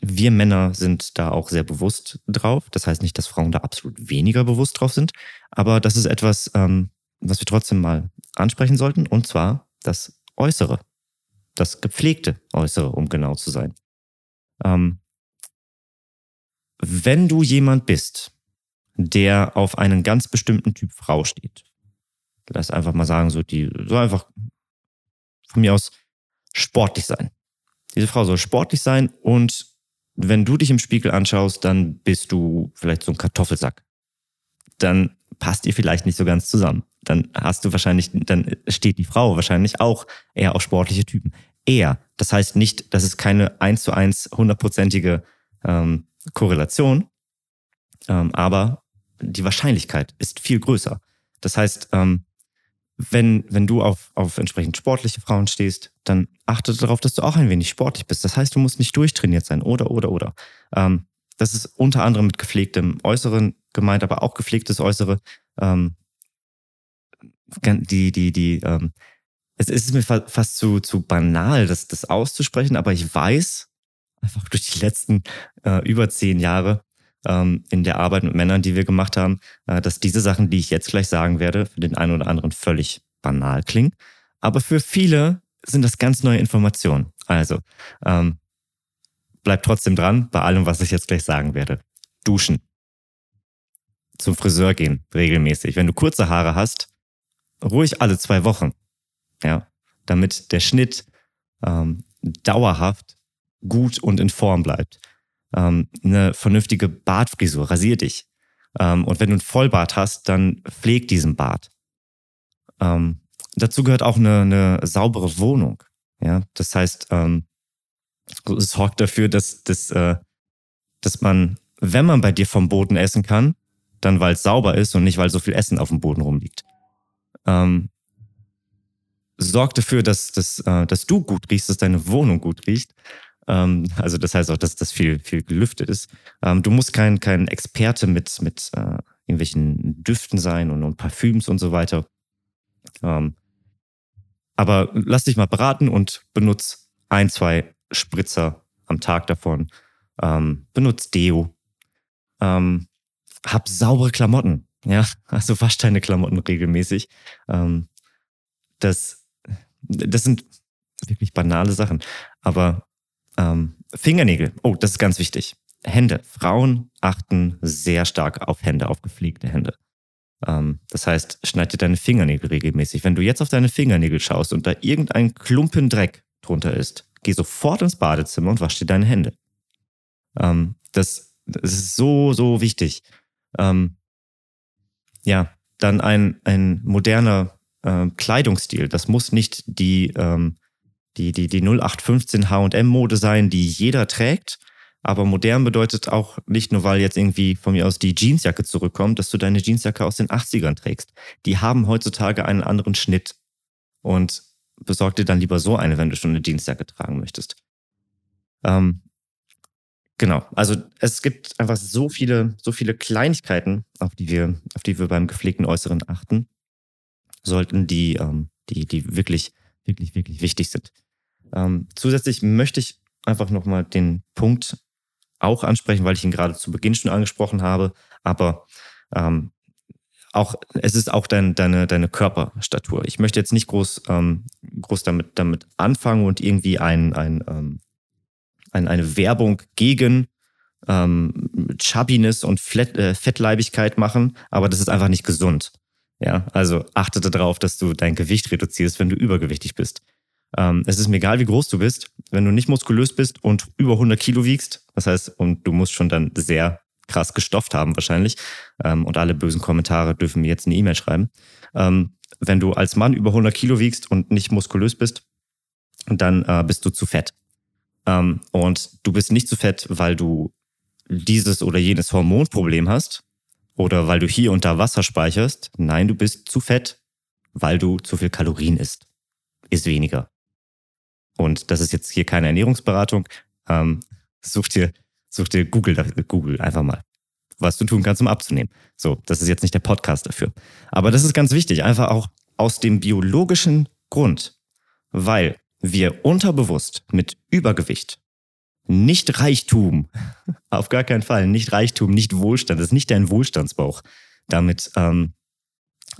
wir Männer sind da auch sehr bewusst drauf. Das heißt nicht, dass Frauen da absolut weniger bewusst drauf sind, aber das ist etwas, ähm, was wir trotzdem mal ansprechen sollten, und zwar das Äußere, das gepflegte Äußere, um genau zu sein. Ähm, wenn du jemand bist, der auf einen ganz bestimmten Typ Frau steht, lass einfach mal sagen, so die soll einfach von mir aus sportlich sein. Diese Frau soll sportlich sein und wenn du dich im Spiegel anschaust, dann bist du vielleicht so ein Kartoffelsack. Dann passt ihr vielleicht nicht so ganz zusammen dann hast du wahrscheinlich, dann steht die Frau wahrscheinlich auch eher auf sportliche Typen. Eher. Das heißt nicht, das ist keine eins zu eins hundertprozentige ähm, Korrelation, ähm, aber die Wahrscheinlichkeit ist viel größer. Das heißt, ähm, wenn, wenn du auf, auf entsprechend sportliche Frauen stehst, dann achte darauf, dass du auch ein wenig sportlich bist. Das heißt, du musst nicht durchtrainiert sein, oder, oder, oder. Ähm, das ist unter anderem mit gepflegtem Äußeren gemeint, aber auch gepflegtes Äußere ähm, die, die, die, ähm, es ist mir fast zu, zu banal, das, das auszusprechen, aber ich weiß, einfach durch die letzten äh, über zehn Jahre ähm, in der Arbeit mit Männern, die wir gemacht haben, äh, dass diese Sachen, die ich jetzt gleich sagen werde, für den einen oder anderen völlig banal klingen. Aber für viele sind das ganz neue Informationen. Also, ähm, bleib trotzdem dran bei allem, was ich jetzt gleich sagen werde. Duschen. Zum Friseur gehen, regelmäßig. Wenn du kurze Haare hast, ruhig alle zwei Wochen. Ja, damit der Schnitt ähm, dauerhaft gut und in Form bleibt. Ähm, eine vernünftige Bartfrisur, rasier dich. Ähm, und wenn du einen Vollbart hast, dann pfleg diesen Bart. Ähm, dazu gehört auch eine, eine saubere Wohnung. Ja, das heißt, ähm, sorgt dafür, dass, dass, äh, dass man, wenn man bei dir vom Boden essen kann, dann weil es sauber ist und nicht weil so viel Essen auf dem Boden rumliegt ähm, sorg dafür, dass, dass, äh, dass du gut riechst, dass deine Wohnung gut riecht. Ähm, also das heißt auch, dass das viel, viel gelüftet ist. Ähm, du musst kein, kein Experte mit, mit äh, irgendwelchen Düften sein und, und Parfüms und so weiter. Ähm, aber lass dich mal beraten und benutz ein, zwei Spritzer am Tag davon. Ähm, benutz Deo. Ähm, hab saubere Klamotten. Ja, also wasch deine Klamotten regelmäßig. Ähm, das, das sind wirklich banale Sachen. Aber ähm, Fingernägel, oh, das ist ganz wichtig. Hände. Frauen achten sehr stark auf Hände, auf gepflegte Hände. Ähm, das heißt, schneid dir deine Fingernägel regelmäßig. Wenn du jetzt auf deine Fingernägel schaust und da irgendein Klumpen Dreck drunter ist, geh sofort ins Badezimmer und wasch dir deine Hände. Ähm, das, das ist so, so wichtig. Ähm, ja, dann ein, ein moderner äh, Kleidungsstil. Das muss nicht die, ähm, die, die, die 0815 HM-Mode sein, die jeder trägt. Aber modern bedeutet auch nicht nur, weil jetzt irgendwie von mir aus die Jeansjacke zurückkommt, dass du deine Jeansjacke aus den 80ern trägst. Die haben heutzutage einen anderen Schnitt. Und besorg dir dann lieber so eine, wenn du schon eine Jeansjacke tragen möchtest. Ähm, genau. Also es gibt einfach so viele, so viele Kleinigkeiten, auf die wir, auf die wir beim gepflegten Äußeren achten sollten, die, ähm, die, die wirklich, wirklich, wirklich wichtig sind. Ähm, zusätzlich möchte ich einfach nochmal den Punkt auch ansprechen, weil ich ihn gerade zu Beginn schon angesprochen habe, aber ähm, auch, es ist auch dein, deine, deine Körperstatur. Ich möchte jetzt nicht groß, ähm, groß damit, damit anfangen und irgendwie ein, ein, ähm, ein, eine Werbung gegen ähm, Chubbiness und Fett, äh, Fettleibigkeit machen, aber das ist einfach nicht gesund. Ja, also achte darauf, dass du dein Gewicht reduzierst, wenn du übergewichtig bist. Ähm, es ist mir egal, wie groß du bist. Wenn du nicht muskulös bist und über 100 Kilo wiegst, das heißt, und du musst schon dann sehr krass gestofft haben wahrscheinlich, ähm, und alle bösen Kommentare dürfen mir jetzt eine E-Mail schreiben. Ähm, wenn du als Mann über 100 Kilo wiegst und nicht muskulös bist, dann äh, bist du zu fett. Ähm, und du bist nicht zu fett, weil du dieses oder jenes Hormonproblem hast, oder weil du hier und da Wasser speicherst. Nein, du bist zu fett, weil du zu viel Kalorien isst. Ist weniger. Und das ist jetzt hier keine Ernährungsberatung. Ähm, such dir, such dir Google, Google einfach mal, was du tun kannst, um abzunehmen. So, das ist jetzt nicht der Podcast dafür. Aber das ist ganz wichtig, einfach auch aus dem biologischen Grund, weil wir unterbewusst mit Übergewicht nicht Reichtum, auf gar keinen Fall, nicht Reichtum, nicht Wohlstand, das ist nicht dein Wohlstandsbauch damit ähm,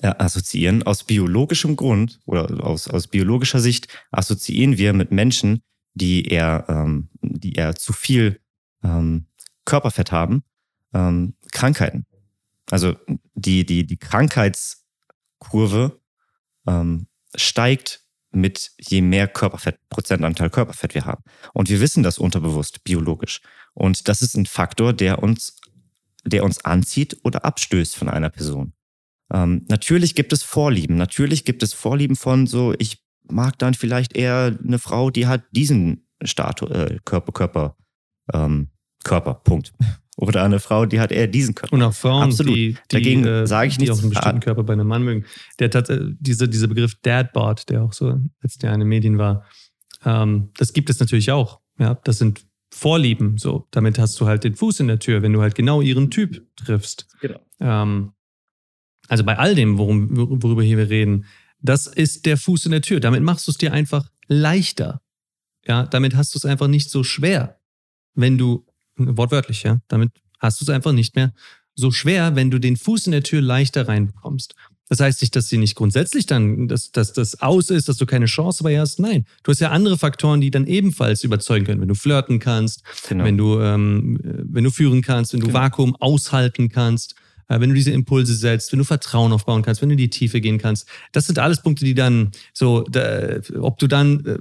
assoziieren. Aus biologischem Grund oder aus, aus biologischer Sicht assoziieren wir mit Menschen, die eher, ähm, die eher zu viel ähm, Körperfett haben, ähm, Krankheiten. Also die, die, die Krankheitskurve ähm, steigt mit je mehr Körperfett, Prozentanteil Körperfett wir haben. Und wir wissen das unterbewusst, biologisch. Und das ist ein Faktor, der uns, der uns anzieht oder abstößt von einer Person. Ähm, natürlich gibt es Vorlieben. Natürlich gibt es Vorlieben von so, ich mag dann vielleicht eher eine Frau, die hat diesen Status, äh, Körper, Körper, ähm, Körper, Punkt. Oder eine Frau, die hat eher diesen Körper. Und auch Frauen, Absolut. die, die dagegen äh, sage ich die nichts. auch einen bestimmten Körper bei einem Mann mögen. Der hat äh, diese, dieser Begriff Dadbot, der auch so letztes Jahr in den Medien war, ähm, das gibt es natürlich auch. Ja, das sind Vorlieben. So, damit hast du halt den Fuß in der Tür, wenn du halt genau ihren Typ triffst. Genau. Ähm, also bei all dem, worum, worüber hier wir reden, das ist der Fuß in der Tür. Damit machst du es dir einfach leichter. Ja, damit hast du es einfach nicht so schwer, wenn du wortwörtlich, ja. Damit hast du es einfach nicht mehr so schwer, wenn du den Fuß in der Tür leichter reinbekommst. Das heißt nicht, dass sie nicht grundsätzlich dann, dass, dass das aus ist, dass du keine Chance dabei hast. Nein, du hast ja andere Faktoren, die dann ebenfalls überzeugen können. Wenn du flirten kannst, genau. wenn du ähm, wenn du führen kannst, wenn du genau. Vakuum aushalten kannst, äh, wenn du diese Impulse setzt, wenn du Vertrauen aufbauen kannst, wenn du in die Tiefe gehen kannst. Das sind alles Punkte, die dann so, da, ob du dann äh,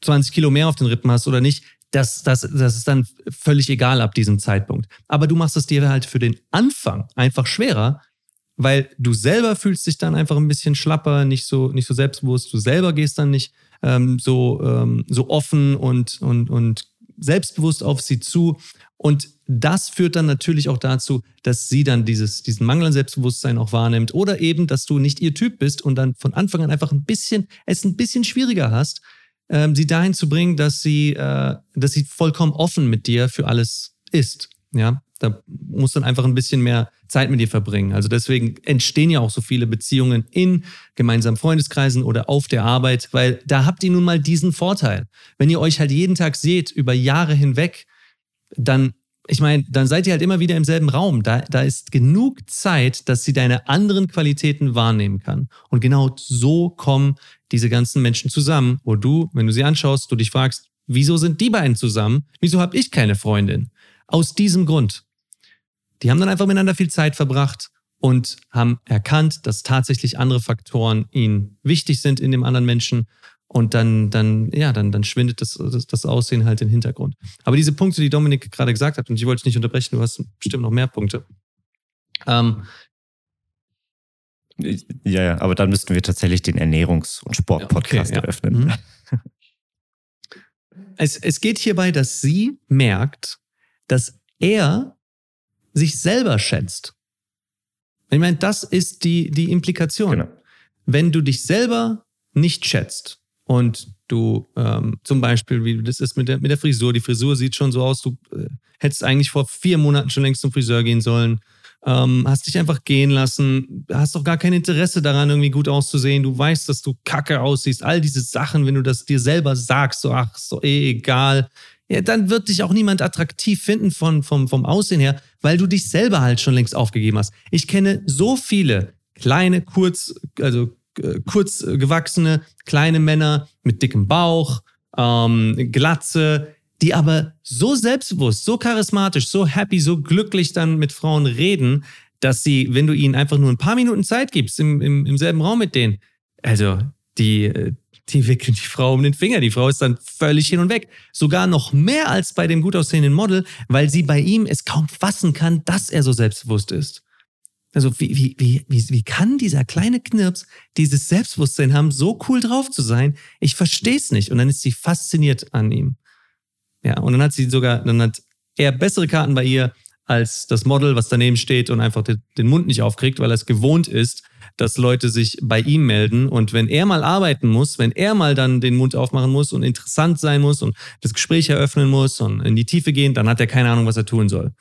20 Kilo mehr auf den Rippen hast oder nicht, das, das, das ist dann völlig egal ab diesem Zeitpunkt. Aber du machst es dir halt für den Anfang einfach schwerer, weil du selber fühlst dich dann einfach ein bisschen schlapper, nicht so, nicht so selbstbewusst. Du selber gehst dann nicht ähm, so, ähm, so offen und, und, und selbstbewusst auf sie zu. Und das führt dann natürlich auch dazu, dass sie dann dieses, diesen Mangel an Selbstbewusstsein auch wahrnimmt oder eben, dass du nicht ihr Typ bist und dann von Anfang an einfach ein bisschen, es ein bisschen schwieriger hast, ähm, sie dahin zu bringen, dass sie, äh, dass sie vollkommen offen mit dir für alles ist. Ja, da muss dann einfach ein bisschen mehr Zeit mit dir verbringen. Also deswegen entstehen ja auch so viele Beziehungen in gemeinsamen Freundeskreisen oder auf der Arbeit, weil da habt ihr nun mal diesen Vorteil. Wenn ihr euch halt jeden Tag seht, über Jahre hinweg, dann, ich meine, dann seid ihr halt immer wieder im selben Raum. Da, da ist genug Zeit, dass sie deine anderen Qualitäten wahrnehmen kann. Und genau so kommen diese ganzen Menschen zusammen, wo du, wenn du sie anschaust, du dich fragst, wieso sind die beiden zusammen? Wieso habe ich keine Freundin? Aus diesem Grund. Die haben dann einfach miteinander viel Zeit verbracht und haben erkannt, dass tatsächlich andere Faktoren ihnen wichtig sind in dem anderen Menschen. Und dann, dann, ja, dann, dann schwindet das, das, das Aussehen halt in den Hintergrund. Aber diese Punkte, die Dominik gerade gesagt hat, und ich wollte dich nicht unterbrechen, du hast bestimmt noch mehr Punkte. Ähm, ja, ja, aber dann müssten wir tatsächlich den Ernährungs- und Sportpodcast okay, ja. eröffnen. Mhm. Es, es geht hierbei, dass sie merkt, dass er sich selber schätzt. Ich meine, das ist die, die Implikation. Genau. Wenn du dich selber nicht schätzt und du ähm, zum Beispiel, wie das ist mit der, mit der Frisur, die Frisur sieht schon so aus, du äh, hättest eigentlich vor vier Monaten schon längst zum Friseur gehen sollen, ähm, hast dich einfach gehen lassen, hast doch gar kein Interesse daran, irgendwie gut auszusehen, du weißt, dass du kacke aussiehst, all diese Sachen, wenn du das dir selber sagst, so ach, so eh egal, ja, dann wird dich auch niemand attraktiv finden von, vom, vom Aussehen her, weil du dich selber halt schon längst aufgegeben hast. Ich kenne so viele kleine, kurz, also kurz gewachsene, kleine Männer mit dickem Bauch, ähm, Glatze, die aber so selbstbewusst, so charismatisch, so happy, so glücklich dann mit Frauen reden, dass sie, wenn du ihnen einfach nur ein paar Minuten Zeit gibst, im, im, im selben Raum mit denen, also die, äh, die wickeln die Frau um den Finger. Die Frau ist dann völlig hin und weg. Sogar noch mehr als bei dem gut aussehenden Model, weil sie bei ihm es kaum fassen kann, dass er so selbstbewusst ist. Also wie, wie, wie, wie, wie kann dieser kleine Knirps dieses Selbstbewusstsein haben, so cool drauf zu sein? Ich verstehe es nicht. Und dann ist sie fasziniert an ihm. Ja, und dann hat sie sogar, dann hat er bessere Karten bei ihr als das Model, was daneben steht und einfach den Mund nicht aufkriegt, weil er es gewohnt ist, dass Leute sich bei ihm melden. Und wenn er mal arbeiten muss, wenn er mal dann den Mund aufmachen muss und interessant sein muss und das Gespräch eröffnen muss und in die Tiefe gehen, dann hat er keine Ahnung, was er tun soll.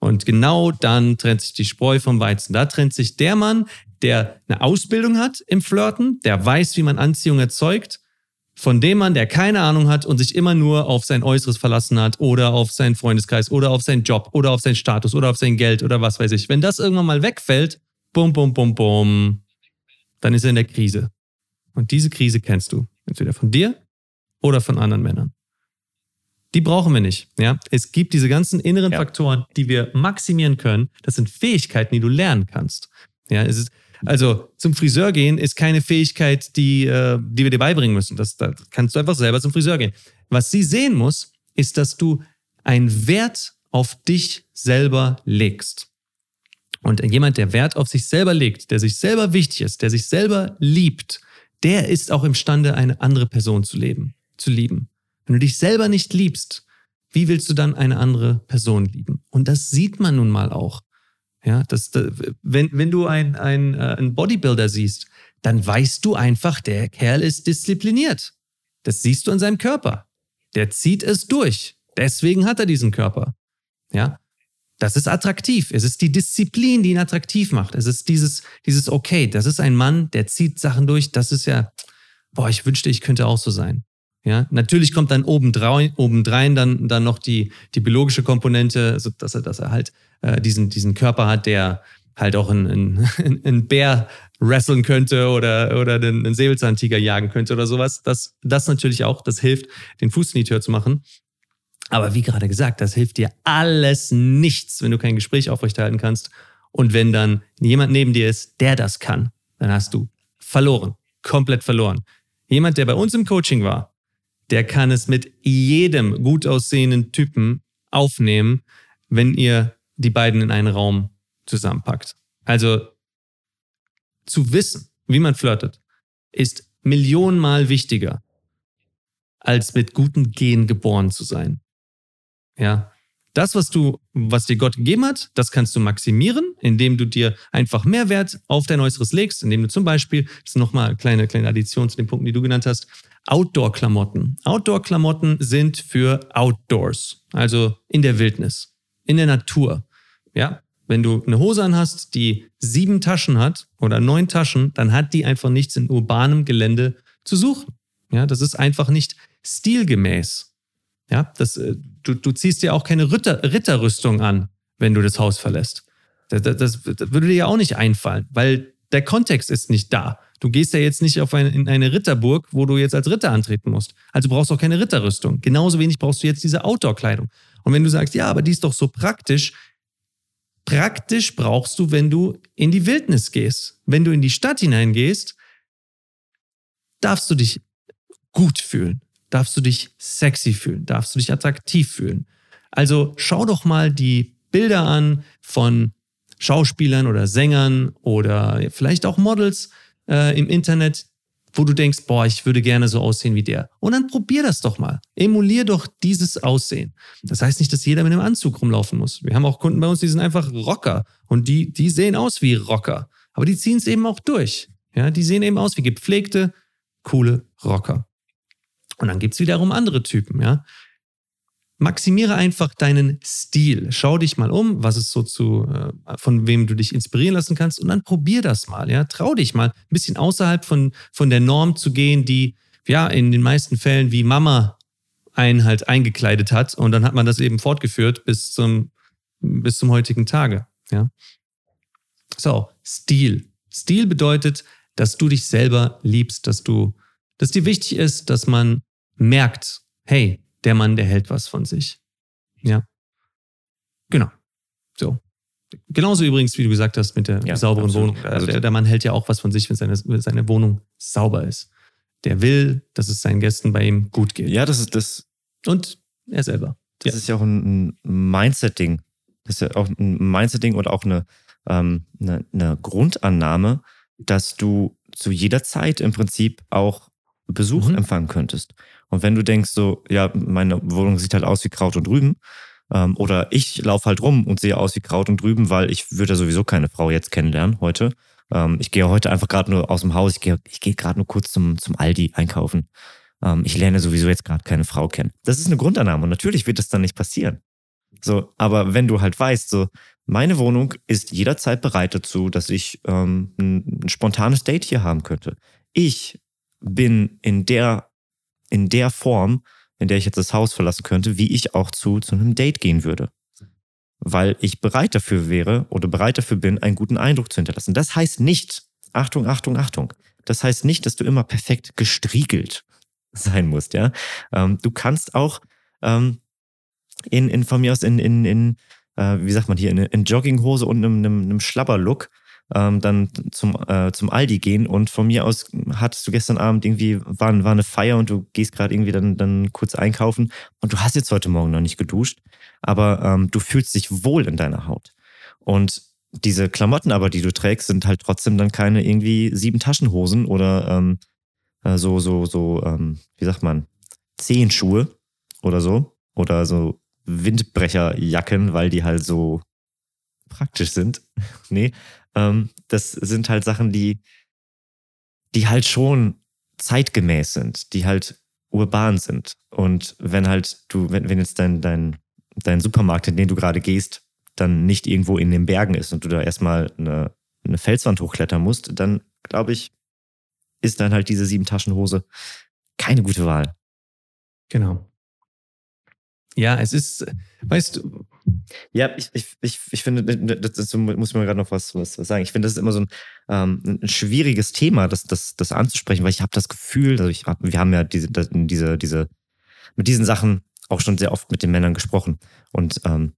Und genau dann trennt sich die Spreu vom Weizen. Da trennt sich der Mann, der eine Ausbildung hat im Flirten, der weiß, wie man Anziehung erzeugt, von dem Mann, der keine Ahnung hat und sich immer nur auf sein Äußeres verlassen hat oder auf seinen Freundeskreis oder auf seinen Job oder auf seinen Status oder auf sein Geld oder was weiß ich. Wenn das irgendwann mal wegfällt, bum, bum, bum, bum, dann ist er in der Krise. Und diese Krise kennst du. Entweder von dir oder von anderen Männern. Die brauchen wir nicht. Ja? Es gibt diese ganzen inneren ja. Faktoren, die wir maximieren können. Das sind Fähigkeiten, die du lernen kannst. Ja, es ist, also zum Friseur gehen ist keine Fähigkeit, die, äh, die wir dir beibringen müssen. Das, da kannst du einfach selber zum Friseur gehen. Was sie sehen muss, ist, dass du einen Wert auf dich selber legst. Und jemand, der Wert auf sich selber legt, der sich selber wichtig ist, der sich selber liebt, der ist auch imstande, eine andere Person zu leben, zu lieben. Wenn du dich selber nicht liebst, wie willst du dann eine andere Person lieben? Und das sieht man nun mal auch. Ja, das, wenn, wenn du einen äh, ein Bodybuilder siehst, dann weißt du einfach, der Kerl ist diszipliniert. Das siehst du an seinem Körper. Der zieht es durch. Deswegen hat er diesen Körper. Ja, das ist attraktiv. Es ist die Disziplin, die ihn attraktiv macht. Es ist dieses, dieses, okay, das ist ein Mann, der zieht Sachen durch. Das ist ja, boah, ich wünschte, ich könnte auch so sein. Ja, natürlich kommt dann obendrein, obendrein dann, dann noch die, die biologische Komponente, also dass er, dass er halt äh, diesen, diesen Körper hat, der halt auch einen, einen, einen Bär wresteln könnte oder, oder einen, einen Säbelzahntiger jagen könnte oder sowas. Das, das natürlich auch, das hilft, den Fuß in die Tür zu machen. Aber wie gerade gesagt, das hilft dir alles nichts, wenn du kein Gespräch aufrechterhalten kannst. Und wenn dann jemand neben dir ist, der das kann, dann hast du verloren, komplett verloren. Jemand, der bei uns im Coaching war, der kann es mit jedem gut aussehenden Typen aufnehmen, wenn ihr die beiden in einen Raum zusammenpackt. Also zu wissen, wie man flirtet, ist millionenmal wichtiger, als mit guten Genen geboren zu sein. Ja, Das, was du, was dir Gott gegeben hat, das kannst du maximieren, indem du dir einfach Mehrwert auf dein Äußeres legst, indem du zum Beispiel, das ist nochmal eine kleine, kleine Addition zu den Punkten, die du genannt hast, Outdoor-Klamotten. Outdoor-Klamotten sind für Outdoors, also in der Wildnis, in der Natur. Ja, wenn du eine Hose anhast, die sieben Taschen hat oder neun Taschen, dann hat die einfach nichts in urbanem Gelände zu suchen. Ja, das ist einfach nicht stilgemäß. Ja, das, äh, du, du ziehst dir auch keine Ritter, Ritterrüstung an, wenn du das Haus verlässt. Das, das, das, würde dir ja auch nicht einfallen, weil der Kontext ist nicht da. Du gehst ja jetzt nicht auf eine, in eine Ritterburg, wo du jetzt als Ritter antreten musst. Also brauchst du auch keine Ritterrüstung. Genauso wenig brauchst du jetzt diese Outdoor-Kleidung. Und wenn du sagst, ja, aber die ist doch so praktisch, praktisch brauchst du, wenn du in die Wildnis gehst. Wenn du in die Stadt hineingehst, darfst du dich gut fühlen, darfst du dich sexy fühlen, darfst du dich attraktiv fühlen. Also schau doch mal die Bilder an von Schauspielern oder Sängern oder vielleicht auch Models äh, im Internet, wo du denkst, boah, ich würde gerne so aussehen wie der. Und dann probier das doch mal. Emulier doch dieses Aussehen. Das heißt nicht, dass jeder mit einem Anzug rumlaufen muss. Wir haben auch Kunden bei uns, die sind einfach Rocker und die, die sehen aus wie Rocker. Aber die ziehen es eben auch durch. Ja, die sehen eben aus wie gepflegte, coole Rocker. Und dann gibt es wiederum andere Typen, ja. Maximiere einfach deinen Stil. Schau dich mal um, was ist so zu, äh, von wem du dich inspirieren lassen kannst und dann probier das mal, ja. Trau dich mal, ein bisschen außerhalb von, von der Norm zu gehen, die, ja, in den meisten Fällen wie Mama einen halt eingekleidet hat und dann hat man das eben fortgeführt bis zum, bis zum heutigen Tage, ja. So, Stil. Stil bedeutet, dass du dich selber liebst, dass du, dass dir wichtig ist, dass man merkt, hey, der Mann, der hält was von sich. Ja. Genau. So. Genauso übrigens, wie du gesagt hast, mit der ja, sauberen absolut. Wohnung. Also der, der, Mann hält ja auch was von sich, wenn seine, wenn seine Wohnung sauber ist. Der will, dass es seinen Gästen bei ihm gut geht. Ja, das ist das. Und er selber. Das ja. ist ja auch ein Mindset-Ding. Das ist ja auch ein Mindset-Ding und auch eine, ähm, eine, eine Grundannahme, dass du zu jeder Zeit im Prinzip auch Besuch mhm. empfangen könntest. Und wenn du denkst so, ja, meine Wohnung sieht halt aus wie Kraut und Rüben, ähm, oder ich laufe halt rum und sehe aus wie Kraut und Rüben, weil ich würde ja sowieso keine Frau jetzt kennenlernen heute. Ähm, ich gehe heute einfach gerade nur aus dem Haus, ich gehe, ich gehe gerade nur kurz zum, zum Aldi einkaufen. Ähm, ich lerne sowieso jetzt gerade keine Frau kennen. Das ist eine Grundannahme und natürlich wird das dann nicht passieren. So, aber wenn du halt weißt, so, meine Wohnung ist jederzeit bereit dazu, dass ich ähm, ein, ein spontanes Date hier haben könnte. Ich bin in der, in der Form, in der ich jetzt das Haus verlassen könnte, wie ich auch zu, zu einem Date gehen würde. Weil ich bereit dafür wäre oder bereit dafür bin, einen guten Eindruck zu hinterlassen. Das heißt nicht, Achtung, Achtung, Achtung. Das heißt nicht, dass du immer perfekt gestriegelt sein musst, ja. Ähm, du kannst auch ähm, in, in, von mir aus in, in, in äh, wie sagt man hier, in, in Jogginghose und einem, einem, einem Schlabberlook ähm, dann zum, äh, zum Aldi gehen und von mir aus hattest du gestern Abend irgendwie, war, war eine Feier und du gehst gerade irgendwie dann, dann kurz einkaufen und du hast jetzt heute Morgen noch nicht geduscht, aber ähm, du fühlst dich wohl in deiner Haut. Und diese Klamotten aber, die du trägst, sind halt trotzdem dann keine irgendwie sieben Taschenhosen oder ähm, äh, so, so, so, ähm, wie sagt man, Zehenschuhe oder so. Oder so Windbrecherjacken, weil die halt so praktisch sind. nee, ähm, das sind halt Sachen, die, die halt schon zeitgemäß sind, die halt urban sind. Und wenn halt du, wenn, wenn jetzt dein, dein, dein Supermarkt, in den du gerade gehst, dann nicht irgendwo in den Bergen ist und du da erstmal eine, eine Felswand hochklettern musst, dann glaube ich, ist dann halt diese sieben Taschenhose keine gute Wahl. Genau. Ja, es ist, weißt du, ja, ich, ich, ich, ich finde, dazu muss ich mir gerade noch was, was, sagen. Ich finde, das ist immer so ein, ähm, ein schwieriges Thema, das, das, das anzusprechen, weil ich habe das Gefühl, also ich hab, wir haben ja diese, diese, diese, mit diesen Sachen auch schon sehr oft mit den Männern gesprochen. Und ähm,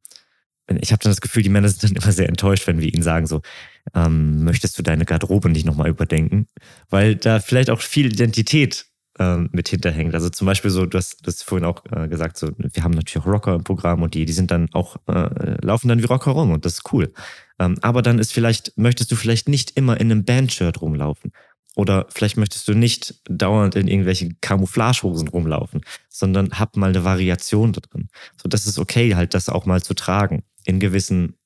ich habe dann das Gefühl, die Männer sind dann immer sehr enttäuscht, wenn wir ihnen sagen, so, ähm, möchtest du deine Garderobe nicht nochmal überdenken? Weil da vielleicht auch viel Identität ähm, mit hinterhängt. Also zum Beispiel so, du hast das vorhin auch äh, gesagt, so, wir haben natürlich auch Rocker im Programm und die, die sind dann auch, äh, laufen dann wie Rocker rum und das ist cool. Ähm, aber dann ist vielleicht, möchtest du vielleicht nicht immer in einem Bandshirt rumlaufen. Oder vielleicht möchtest du nicht dauernd in irgendwelchen Camouflagehosen rumlaufen, sondern hab mal eine Variation da drin. So, das ist okay, halt das auch mal zu tragen in gewissen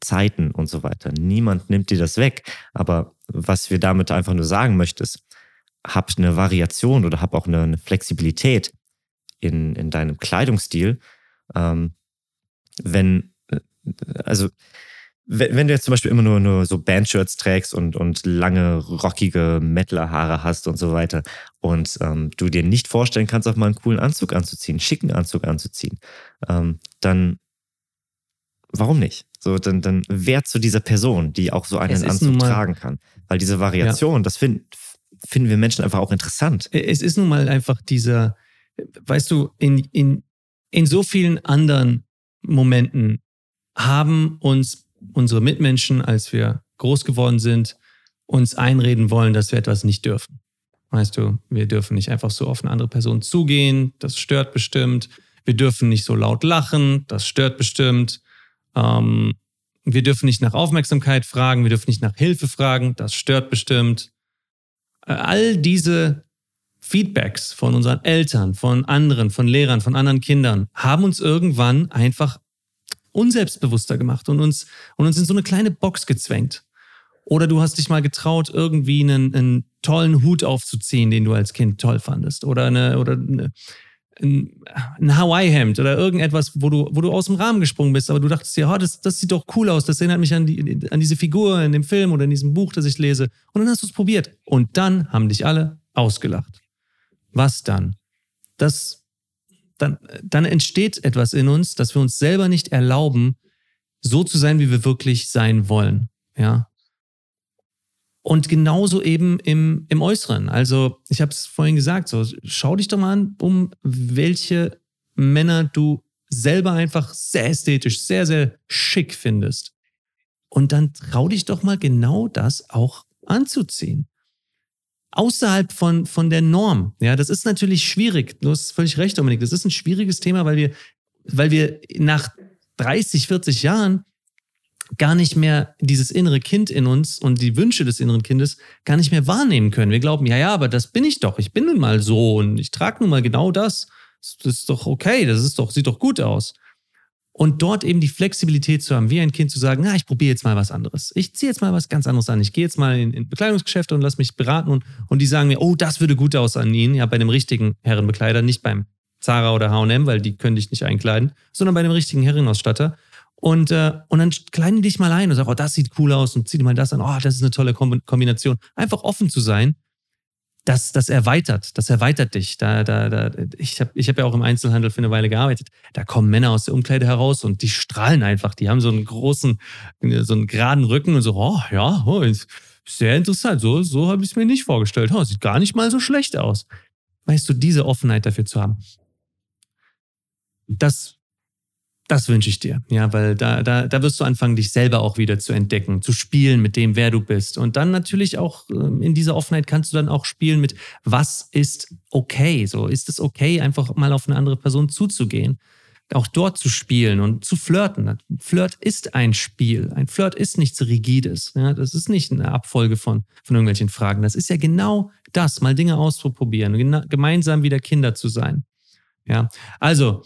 Zeiten und so weiter. Niemand nimmt dir das weg. Aber was wir damit einfach nur sagen möchten, ist, hab eine Variation oder hab auch eine, eine Flexibilität in, in deinem Kleidungsstil. Ähm, wenn, äh, also wenn, du jetzt zum Beispiel immer nur, nur so Bandshirts trägst und, und lange, rockige Mettlerhaare hast und so weiter und ähm, du dir nicht vorstellen kannst, auch mal einen coolen Anzug anzuziehen, einen schicken Anzug anzuziehen, ähm, dann warum nicht? So, dann, dann wer zu dieser Person, die auch so einen Anzug tragen kann. Weil diese Variation, ja. das finden, finden wir Menschen einfach auch interessant. Es ist nun mal einfach dieser, weißt du, in, in, in so vielen anderen Momenten haben uns unsere Mitmenschen, als wir groß geworden sind, uns einreden wollen, dass wir etwas nicht dürfen. Weißt du, wir dürfen nicht einfach so auf eine andere Person zugehen, das stört bestimmt. Wir dürfen nicht so laut lachen, das stört bestimmt. Ähm, wir dürfen nicht nach Aufmerksamkeit fragen, wir dürfen nicht nach Hilfe fragen, das stört bestimmt. All diese Feedbacks von unseren Eltern, von anderen, von Lehrern, von anderen Kindern haben uns irgendwann einfach unselbstbewusster gemacht und uns, und uns in so eine kleine Box gezwängt. Oder du hast dich mal getraut, irgendwie einen, einen tollen Hut aufzuziehen, den du als Kind toll fandest. Oder eine, oder eine, ein, ein Hawaii-Hemd oder irgendetwas, wo du, wo du aus dem Rahmen gesprungen bist, aber du dachtest dir, oh, das, das sieht doch cool aus, das erinnert mich an, die, an diese Figur in dem Film oder in diesem Buch, das ich lese. Und dann hast du es probiert. Und dann haben dich alle ausgelacht. Was dann? Das dann, dann entsteht etwas in uns, dass wir uns selber nicht erlauben, so zu sein, wie wir wirklich sein wollen. Ja. Und genauso eben im, im Äußeren. Also, ich habe es vorhin gesagt, so, schau dich doch mal an, um welche Männer du selber einfach sehr ästhetisch, sehr, sehr schick findest. Und dann trau dich doch mal genau das auch anzuziehen außerhalb von, von der Norm. Ja, das ist natürlich schwierig. Du hast völlig recht, Dominik. Das ist ein schwieriges Thema, weil wir, weil wir nach 30, 40 Jahren gar nicht mehr dieses innere Kind in uns und die Wünsche des inneren Kindes gar nicht mehr wahrnehmen können. Wir glauben, ja, ja, aber das bin ich doch. Ich bin nun mal so und ich trage nun mal genau das. Das ist doch okay. Das ist doch, sieht doch gut aus. Und dort eben die Flexibilität zu haben, wie ein Kind zu sagen, na, ich probiere jetzt mal was anderes. Ich ziehe jetzt mal was ganz anderes an. Ich gehe jetzt mal in, in Bekleidungsgeschäfte und lass mich beraten und, und die sagen mir, oh, das würde gut aus an Ihnen. Ja, bei dem richtigen Herrenbekleider, nicht beim Zara oder H&M, weil die können dich nicht einkleiden, sondern bei dem richtigen Herrenausstatter. Und, äh, und dann kleiden die dich mal ein und sagen, oh, das sieht cool aus und zieh dir mal das an. Oh, das ist eine tolle Kombination. Einfach offen zu sein das, das erweitert, das erweitert dich. Da, da, da, ich habe ich hab ja auch im Einzelhandel für eine Weile gearbeitet. Da kommen Männer aus der Umkleide heraus und die strahlen einfach. Die haben so einen großen, so einen geraden Rücken und so, oh ja, oh, sehr interessant. So, so habe ich es mir nicht vorgestellt. Oh, sieht gar nicht mal so schlecht aus. Weißt du, diese Offenheit dafür zu haben, das das wünsche ich dir, ja, weil da, da, da wirst du anfangen, dich selber auch wieder zu entdecken, zu spielen mit dem, wer du bist. Und dann natürlich auch ähm, in dieser Offenheit kannst du dann auch spielen mit, was ist okay? So, ist es okay, einfach mal auf eine andere Person zuzugehen? Auch dort zu spielen und zu flirten. Flirt ist ein Spiel. Ein Flirt ist nichts Rigides. Ja, das ist nicht eine Abfolge von, von irgendwelchen Fragen. Das ist ja genau das, mal Dinge auszuprobieren, gemeinsam wieder Kinder zu sein. Ja, also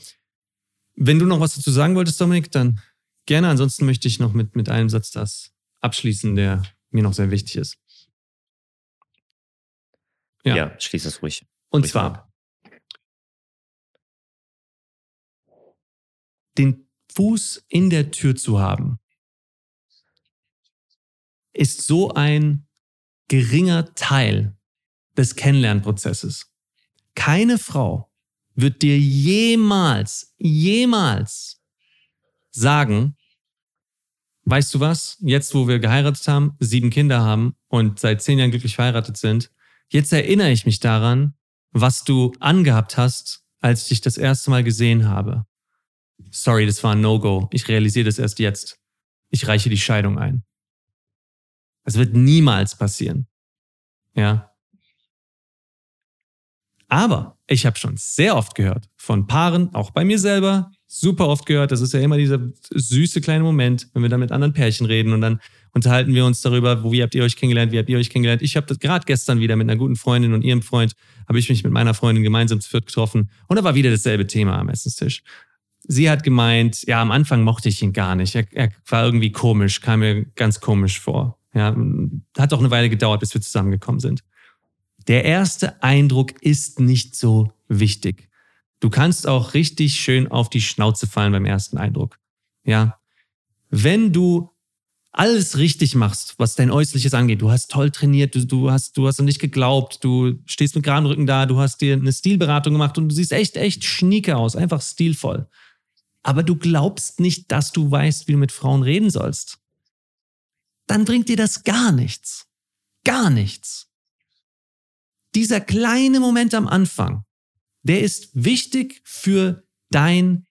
wenn du noch was dazu sagen wolltest, Dominik, dann gerne. Ansonsten möchte ich noch mit, mit einem Satz das abschließen, der mir noch sehr wichtig ist. Ja, ja schließ es ruhig. Und ruhig zwar ab. den Fuß in der Tür zu haben, ist so ein geringer Teil des Kennenlernprozesses. Keine Frau wird dir jemals, jemals sagen, weißt du was, jetzt wo wir geheiratet haben, sieben Kinder haben und seit zehn Jahren glücklich verheiratet sind, jetzt erinnere ich mich daran, was du angehabt hast, als ich dich das erste Mal gesehen habe. Sorry, das war ein No-Go. Ich realisiere das erst jetzt. Ich reiche die Scheidung ein. Es wird niemals passieren. Ja. Aber ich habe schon sehr oft gehört von Paaren, auch bei mir selber, super oft gehört. Das ist ja immer dieser süße kleine Moment, wenn wir dann mit anderen Pärchen reden und dann unterhalten wir uns darüber, wo, wie habt ihr euch kennengelernt, wie habt ihr euch kennengelernt. Ich habe das gerade gestern wieder mit einer guten Freundin und ihrem Freund, habe ich mich mit meiner Freundin gemeinsam zu viert getroffen und da war wieder dasselbe Thema am Essenstisch. Sie hat gemeint, ja, am Anfang mochte ich ihn gar nicht. Er, er war irgendwie komisch, kam mir ganz komisch vor. Ja, hat auch eine Weile gedauert, bis wir zusammengekommen sind. Der erste Eindruck ist nicht so wichtig. Du kannst auch richtig schön auf die Schnauze fallen beim ersten Eindruck. Ja. Wenn du alles richtig machst, was dein Äußerliches angeht. Du hast toll trainiert, du, du hast, du hast nicht geglaubt, du stehst mit geraden Rücken da, du hast dir eine Stilberatung gemacht und du siehst echt, echt schnieke aus, einfach stilvoll. Aber du glaubst nicht, dass du weißt, wie du mit Frauen reden sollst. Dann bringt dir das gar nichts. Gar nichts. Dieser kleine Moment am Anfang, der ist wichtig für dein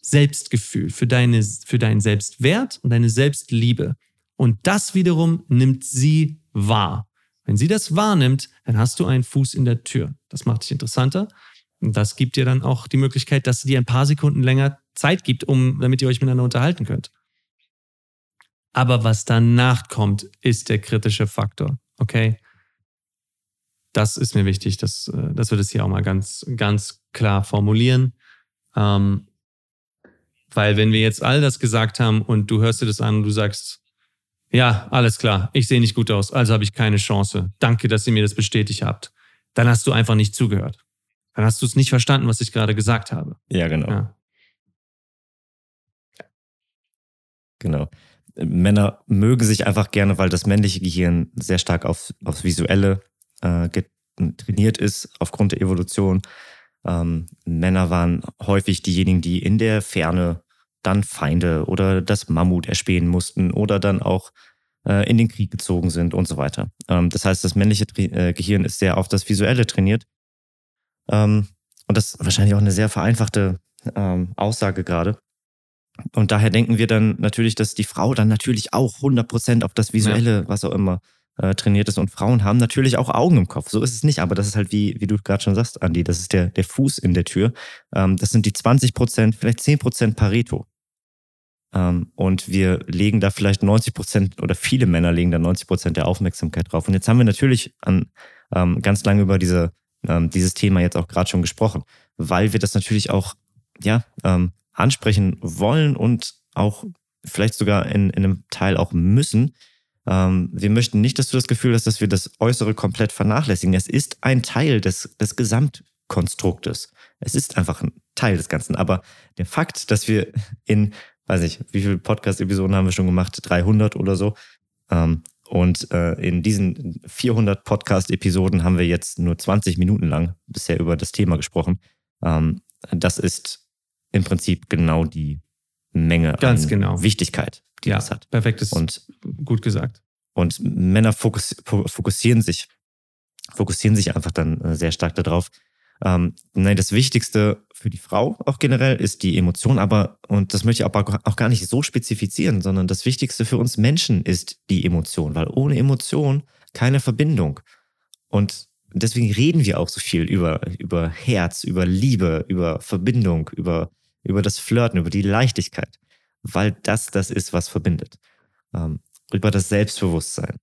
Selbstgefühl, für, deine, für deinen Selbstwert und deine Selbstliebe. Und das wiederum nimmt sie wahr. Wenn sie das wahrnimmt, dann hast du einen Fuß in der Tür. Das macht dich interessanter. Und das gibt dir dann auch die Möglichkeit, dass sie dir ein paar Sekunden länger Zeit gibt, um, damit ihr euch miteinander unterhalten könnt. Aber was danach kommt, ist der kritische Faktor. Okay? Das ist mir wichtig, dass, äh, dass wir das hier auch mal ganz, ganz klar formulieren. Ähm, weil wenn wir jetzt all das gesagt haben und du hörst dir das an und du sagst, ja, alles klar, ich sehe nicht gut aus, also habe ich keine Chance. Danke, dass ihr mir das bestätigt habt. Dann hast du einfach nicht zugehört. Dann hast du es nicht verstanden, was ich gerade gesagt habe. Ja, genau. Ja. Genau. Männer mögen sich einfach gerne, weil das männliche Gehirn sehr stark auf, aufs Visuelle äh, trainiert ist, aufgrund der Evolution. Ähm, Männer waren häufig diejenigen, die in der Ferne dann Feinde oder das Mammut erspähen mussten oder dann auch äh, in den Krieg gezogen sind und so weiter. Ähm, das heißt, das männliche äh, Gehirn ist sehr auf das Visuelle trainiert. Ähm, und das ist wahrscheinlich auch eine sehr vereinfachte ähm, Aussage gerade. Und daher denken wir dann natürlich, dass die Frau dann natürlich auch 100% auf das Visuelle, ja. was auch immer, äh, trainiert ist. Und Frauen haben natürlich auch Augen im Kopf. So ist es nicht. Aber das ist halt, wie, wie du gerade schon sagst, Andi, das ist der, der Fuß in der Tür. Ähm, das sind die 20%, vielleicht 10% Pareto. Ähm, und wir legen da vielleicht 90 Prozent oder viele Männer legen da 90 Prozent der Aufmerksamkeit drauf. Und jetzt haben wir natürlich an, ähm, ganz lange über diese, ähm, dieses Thema jetzt auch gerade schon gesprochen, weil wir das natürlich auch ja, ähm, ansprechen wollen und auch vielleicht sogar in, in einem Teil auch müssen. Ähm, wir möchten nicht, dass du das Gefühl hast, dass wir das Äußere komplett vernachlässigen. Es ist ein Teil des, des Gesamtkonstruktes. Es ist einfach ein Teil des Ganzen. Aber der Fakt, dass wir in weiß ich, wie viele Podcast-Episoden haben wir schon gemacht? 300 oder so. Ähm, und äh, in diesen 400 Podcast-Episoden haben wir jetzt nur 20 Minuten lang bisher über das Thema gesprochen. Ähm, das ist im Prinzip genau die Menge Ganz an genau. Wichtigkeit, die ja, das hat. Perfekt ist und, gut gesagt. Und Männer fokus, fokussieren sich, fokussieren sich einfach dann äh, sehr stark darauf, ähm, nein, das Wichtigste für die Frau auch generell ist die Emotion, aber, und das möchte ich aber auch gar nicht so spezifizieren, sondern das Wichtigste für uns Menschen ist die Emotion, weil ohne Emotion keine Verbindung. Und deswegen reden wir auch so viel über, über Herz, über Liebe, über Verbindung, über, über das Flirten, über die Leichtigkeit, weil das das ist, was verbindet. Ähm, über das Selbstbewusstsein.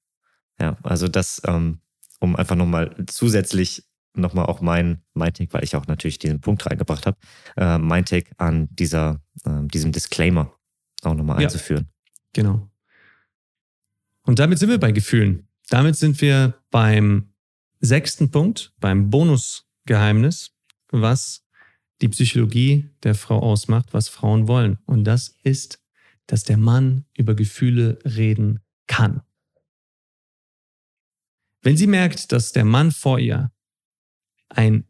Ja, also das, ähm, um einfach nochmal zusätzlich nochmal auch mein, mein Take, weil ich auch natürlich diesen Punkt reingebracht habe, äh, mein Take an dieser, äh, diesem Disclaimer auch nochmal ja, einzuführen. Genau. Und damit sind wir bei Gefühlen. Damit sind wir beim sechsten Punkt, beim Bonusgeheimnis, was die Psychologie der Frau ausmacht, was Frauen wollen. Und das ist, dass der Mann über Gefühle reden kann. Wenn sie merkt, dass der Mann vor ihr ein,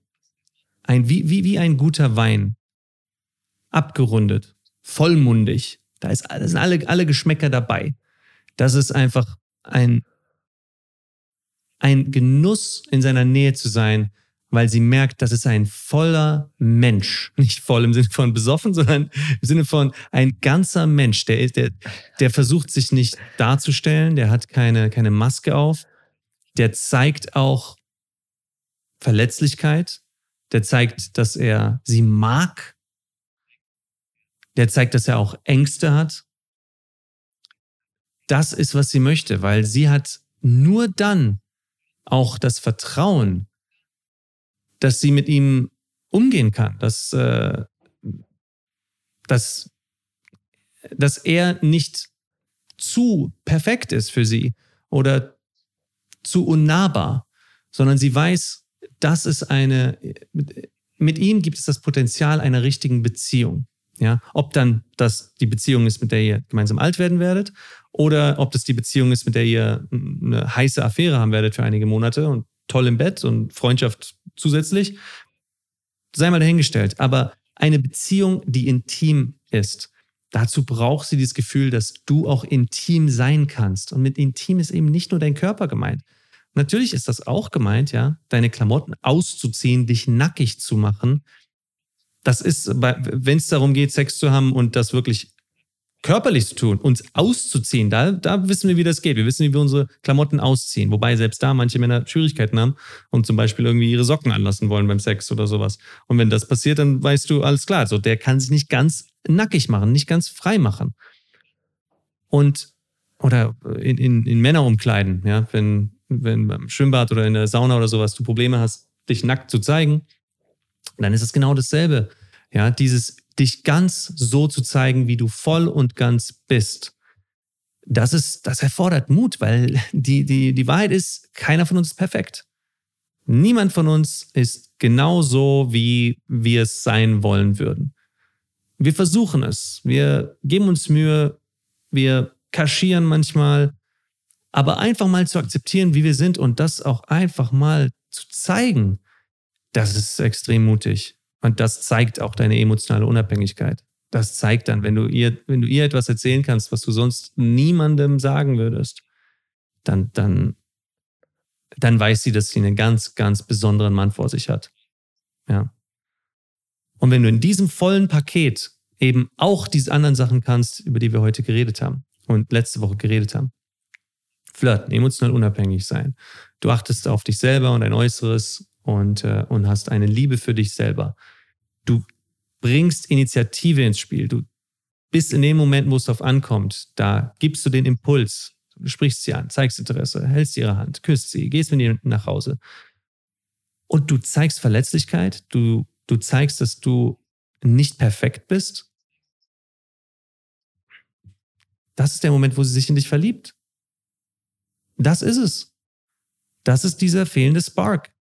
ein wie, wie, wie ein guter Wein. Abgerundet, vollmundig. Da, ist, da sind alle, alle Geschmäcker dabei. Das ist einfach ein, ein Genuss, in seiner Nähe zu sein, weil sie merkt, das ist ein voller Mensch. Nicht voll im Sinne von besoffen, sondern im Sinne von ein ganzer Mensch. Der, der, der versucht sich nicht darzustellen, der hat keine, keine Maske auf. Der zeigt auch Verletzlichkeit, der zeigt, dass er sie mag. der zeigt, dass er auch Ängste hat. Das ist, was sie möchte, weil sie hat nur dann auch das Vertrauen, dass sie mit ihm umgehen kann, dass, äh, dass, dass er nicht zu perfekt ist für sie oder zu unnahbar, sondern sie weiß, das ist eine, mit ihm gibt es das Potenzial einer richtigen Beziehung. Ja, ob dann das die Beziehung ist, mit der ihr gemeinsam alt werden werdet, oder ob das die Beziehung ist, mit der ihr eine heiße Affäre haben werdet für einige Monate und toll im Bett und Freundschaft zusätzlich, sei mal dahingestellt. Aber eine Beziehung, die intim ist, dazu braucht sie dieses Gefühl, dass du auch intim sein kannst. Und mit intim ist eben nicht nur dein Körper gemeint. Natürlich ist das auch gemeint, ja, deine Klamotten auszuziehen, dich nackig zu machen, das ist, wenn es darum geht, Sex zu haben und das wirklich körperlich zu tun, uns auszuziehen, da, da wissen wir, wie das geht. Wir wissen, wie wir unsere Klamotten ausziehen. Wobei selbst da manche Männer Schwierigkeiten haben und zum Beispiel irgendwie ihre Socken anlassen wollen beim Sex oder sowas. Und wenn das passiert, dann weißt du, alles klar, so der kann sich nicht ganz nackig machen, nicht ganz frei machen. Und, oder in, in, in Männer umkleiden, ja, wenn, wenn beim Schwimmbad oder in der Sauna oder sowas du Probleme hast, dich nackt zu zeigen, dann ist es genau dasselbe. Ja, dieses dich ganz so zu zeigen, wie du voll und ganz bist. Das ist, das erfordert Mut, weil die, die, die Wahrheit ist, keiner von uns ist perfekt. Niemand von uns ist genau so, wie wir es sein wollen würden. Wir versuchen es. Wir geben uns Mühe. Wir kaschieren manchmal. Aber einfach mal zu akzeptieren, wie wir sind und das auch einfach mal zu zeigen, das ist extrem mutig. Und das zeigt auch deine emotionale Unabhängigkeit. Das zeigt dann, wenn du ihr, wenn du ihr etwas erzählen kannst, was du sonst niemandem sagen würdest, dann, dann, dann weiß sie, dass sie einen ganz, ganz besonderen Mann vor sich hat. Ja. Und wenn du in diesem vollen Paket eben auch diese anderen Sachen kannst, über die wir heute geredet haben und letzte Woche geredet haben, flirten, emotional unabhängig sein. Du achtest auf dich selber und dein Äußeres und, äh, und hast eine Liebe für dich selber. Du bringst Initiative ins Spiel. Du bist in dem Moment, wo es darauf ankommt, da gibst du den Impuls. Du sprichst sie an, zeigst Interesse, hältst ihre Hand, küsst sie, gehst mit ihr nach Hause. Und du zeigst Verletzlichkeit, du, du zeigst, dass du nicht perfekt bist. Das ist der Moment, wo sie sich in dich verliebt. Das ist es. Das ist dieser fehlende Spark.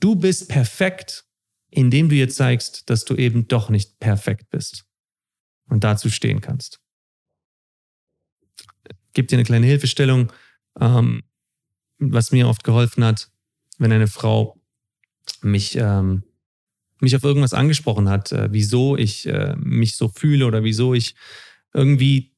Du bist perfekt, indem du ihr zeigst, dass du eben doch nicht perfekt bist und dazu stehen kannst. Gib dir eine kleine Hilfestellung, ähm, was mir oft geholfen hat, wenn eine Frau mich, ähm, mich auf irgendwas angesprochen hat, äh, wieso ich äh, mich so fühle oder wieso ich irgendwie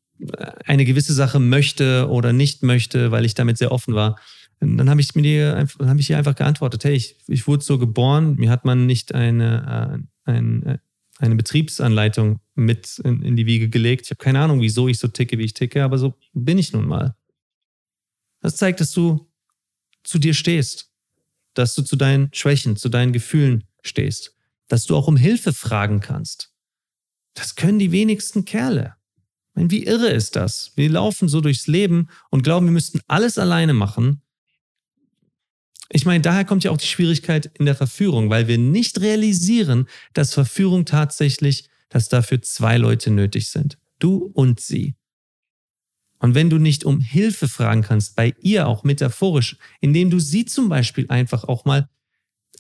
eine gewisse Sache möchte oder nicht möchte, weil ich damit sehr offen war dann habe ich mir die, hab ich ihr einfach geantwortet, hey, ich, ich wurde so geboren, mir hat man nicht eine, äh, ein, äh, eine Betriebsanleitung mit in, in die Wiege gelegt. Ich habe keine Ahnung, wieso ich so ticke, wie ich ticke, aber so bin ich nun mal. Das zeigt, dass du zu dir stehst, dass du zu deinen Schwächen, zu deinen Gefühlen stehst, dass du auch um Hilfe fragen kannst. Das können die wenigsten Kerle. Meine, wie irre ist das? Wir laufen so durchs Leben und glauben, wir müssten alles alleine machen ich meine, daher kommt ja auch die Schwierigkeit in der Verführung, weil wir nicht realisieren, dass Verführung tatsächlich, dass dafür zwei Leute nötig sind. Du und sie. Und wenn du nicht um Hilfe fragen kannst, bei ihr auch metaphorisch, indem du sie zum Beispiel einfach auch mal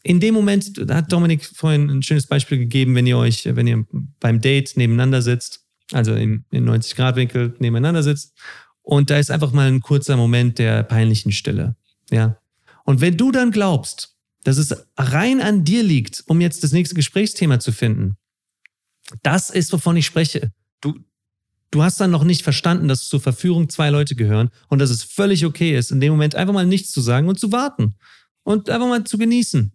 in dem Moment, da hat Dominik vorhin ein schönes Beispiel gegeben, wenn ihr euch, wenn ihr beim Date nebeneinander sitzt, also im, im 90-Grad-Winkel nebeneinander sitzt, und da ist einfach mal ein kurzer Moment der peinlichen Stille. Ja, und wenn du dann glaubst, dass es rein an dir liegt, um jetzt das nächste Gesprächsthema zu finden, das ist, wovon ich spreche. Du, du hast dann noch nicht verstanden, dass zur Verführung zwei Leute gehören und dass es völlig okay ist, in dem Moment einfach mal nichts zu sagen und zu warten und einfach mal zu genießen.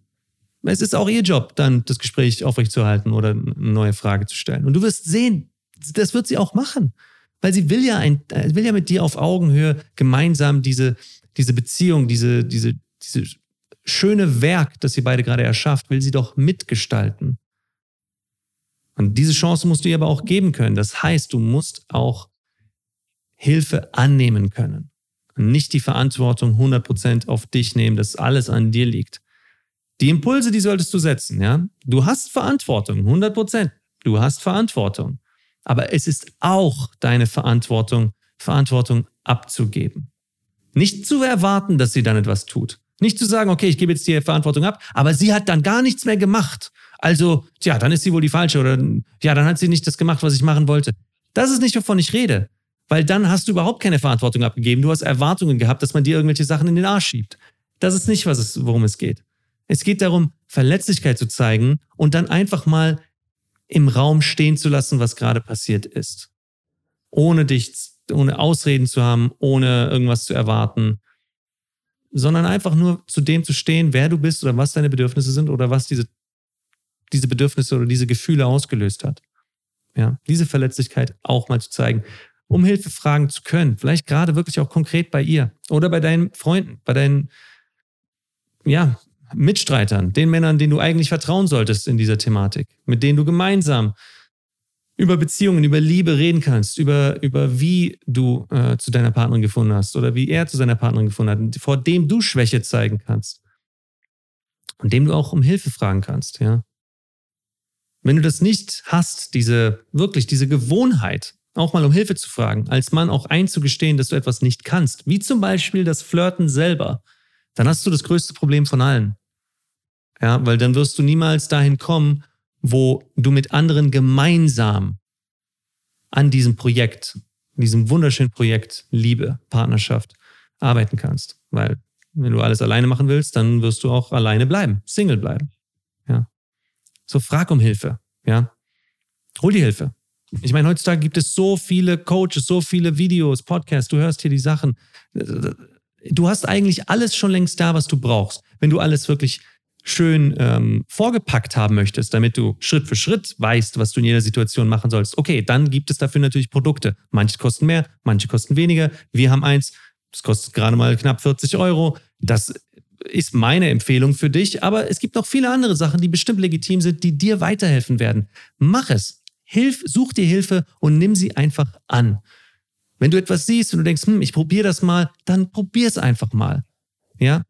Es ist auch ihr Job, dann das Gespräch aufrechtzuerhalten oder eine neue Frage zu stellen. Und du wirst sehen, das wird sie auch machen, weil sie will ja, ein, will ja mit dir auf Augenhöhe gemeinsam diese, diese Beziehung, diese, diese dieses schöne Werk, das sie beide gerade erschafft, will sie doch mitgestalten. Und diese Chance musst du ihr aber auch geben können. Das heißt, du musst auch Hilfe annehmen können. Und nicht die Verantwortung 100% auf dich nehmen, dass alles an dir liegt. Die Impulse, die solltest du setzen, ja. Du hast Verantwortung, 100%. Du hast Verantwortung. Aber es ist auch deine Verantwortung, Verantwortung abzugeben. Nicht zu erwarten, dass sie dann etwas tut. Nicht zu sagen, okay, ich gebe jetzt die Verantwortung ab, aber sie hat dann gar nichts mehr gemacht. Also, ja, dann ist sie wohl die falsche oder ja, dann hat sie nicht das gemacht, was ich machen wollte. Das ist nicht, wovon ich rede. Weil dann hast du überhaupt keine Verantwortung abgegeben. Du hast Erwartungen gehabt, dass man dir irgendwelche Sachen in den Arsch schiebt. Das ist nicht, was es, worum es geht. Es geht darum, Verletzlichkeit zu zeigen und dann einfach mal im Raum stehen zu lassen, was gerade passiert ist. Ohne dich, ohne Ausreden zu haben, ohne irgendwas zu erwarten, sondern einfach nur zu dem zu stehen, wer du bist oder was deine Bedürfnisse sind oder was diese, diese Bedürfnisse oder diese Gefühle ausgelöst hat. Ja, diese Verletzlichkeit auch mal zu zeigen, um Hilfe fragen zu können. Vielleicht gerade wirklich auch konkret bei ihr oder bei deinen Freunden, bei deinen, ja, Mitstreitern, den Männern, denen du eigentlich vertrauen solltest in dieser Thematik, mit denen du gemeinsam über Beziehungen, über Liebe reden kannst, über, über wie du äh, zu deiner Partnerin gefunden hast oder wie er zu seiner Partnerin gefunden hat, vor dem du Schwäche zeigen kannst und dem du auch um Hilfe fragen kannst, ja. Wenn du das nicht hast, diese, wirklich diese Gewohnheit, auch mal um Hilfe zu fragen, als Mann auch einzugestehen, dass du etwas nicht kannst, wie zum Beispiel das Flirten selber, dann hast du das größte Problem von allen. Ja, weil dann wirst du niemals dahin kommen, wo du mit anderen gemeinsam an diesem Projekt, diesem wunderschönen Projekt Liebe, Partnerschaft arbeiten kannst. Weil wenn du alles alleine machen willst, dann wirst du auch alleine bleiben, Single bleiben. Ja. So frag um Hilfe. Ja. Hol die Hilfe. Ich meine, heutzutage gibt es so viele Coaches, so viele Videos, Podcasts, du hörst hier die Sachen. Du hast eigentlich alles schon längst da, was du brauchst. Wenn du alles wirklich schön ähm, vorgepackt haben möchtest, damit du Schritt für Schritt weißt, was du in jeder Situation machen sollst, okay, dann gibt es dafür natürlich Produkte. Manche kosten mehr, manche kosten weniger. Wir haben eins, das kostet gerade mal knapp 40 Euro. Das ist meine Empfehlung für dich, aber es gibt noch viele andere Sachen, die bestimmt legitim sind, die dir weiterhelfen werden. Mach es. Hilf, such dir Hilfe und nimm sie einfach an. Wenn du etwas siehst und du denkst, hm, ich probiere das mal, dann probier es einfach mal. Ja?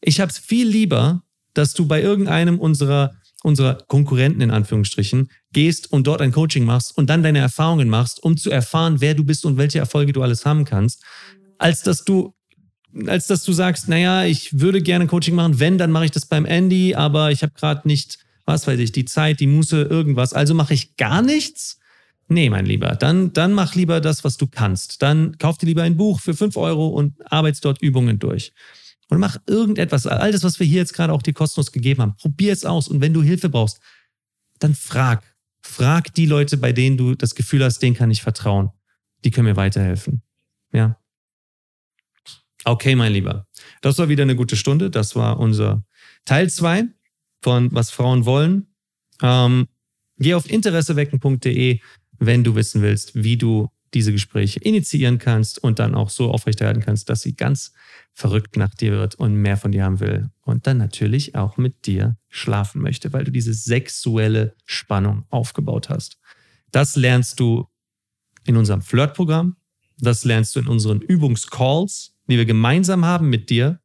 Ich habe es viel lieber, dass du bei irgendeinem unserer, unserer Konkurrenten in Anführungsstrichen gehst und dort ein Coaching machst und dann deine Erfahrungen machst, um zu erfahren, wer du bist und welche Erfolge du alles haben kannst, als dass du als dass du sagst, naja, ich würde gerne Coaching machen, wenn, dann mache ich das beim Andy, aber ich habe gerade nicht, was weiß ich, die Zeit, die Muße, irgendwas, also mache ich gar nichts. Nee, mein Lieber, dann, dann mach lieber das, was du kannst. Dann kauf dir lieber ein Buch für fünf Euro und arbeitest dort Übungen durch. Und mach irgendetwas, all das, was wir hier jetzt gerade auch dir kostenlos gegeben haben. Probier es aus. Und wenn du Hilfe brauchst, dann frag. Frag die Leute, bei denen du das Gefühl hast, denen kann ich vertrauen. Die können mir weiterhelfen. Ja. Okay, mein Lieber. Das war wieder eine gute Stunde. Das war unser Teil zwei von Was Frauen wollen. Ähm, geh auf interessewecken.de, wenn du wissen willst, wie du diese Gespräche initiieren kannst und dann auch so aufrechterhalten kannst, dass sie ganz verrückt nach dir wird und mehr von dir haben will. Und dann natürlich auch mit dir schlafen möchte, weil du diese sexuelle Spannung aufgebaut hast. Das lernst du in unserem Flirtprogramm. Das lernst du in unseren Übungscalls, die wir gemeinsam haben mit dir,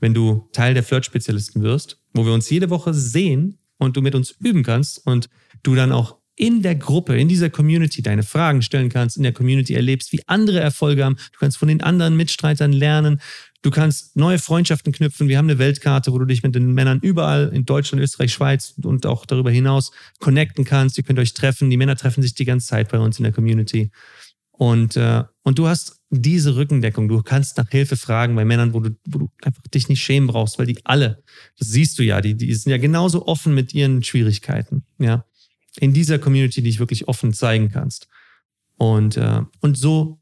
wenn du Teil der Flirt-Spezialisten wirst, wo wir uns jede Woche sehen und du mit uns üben kannst und du dann auch in der Gruppe, in dieser Community deine Fragen stellen kannst, in der Community erlebst, wie andere Erfolge haben. Du kannst von den anderen Mitstreitern lernen. Du kannst neue Freundschaften knüpfen. Wir haben eine Weltkarte, wo du dich mit den Männern überall in Deutschland, Österreich, Schweiz und auch darüber hinaus connecten kannst. Ihr könnt euch treffen. Die Männer treffen sich die ganze Zeit bei uns in der Community. Und, äh, und du hast diese Rückendeckung. Du kannst nach Hilfe fragen bei Männern, wo du, wo du einfach dich nicht schämen brauchst, weil die alle, das siehst du ja, die, die sind ja genauso offen mit ihren Schwierigkeiten. Ja in dieser Community, die ich wirklich offen zeigen kannst. Und, äh, und so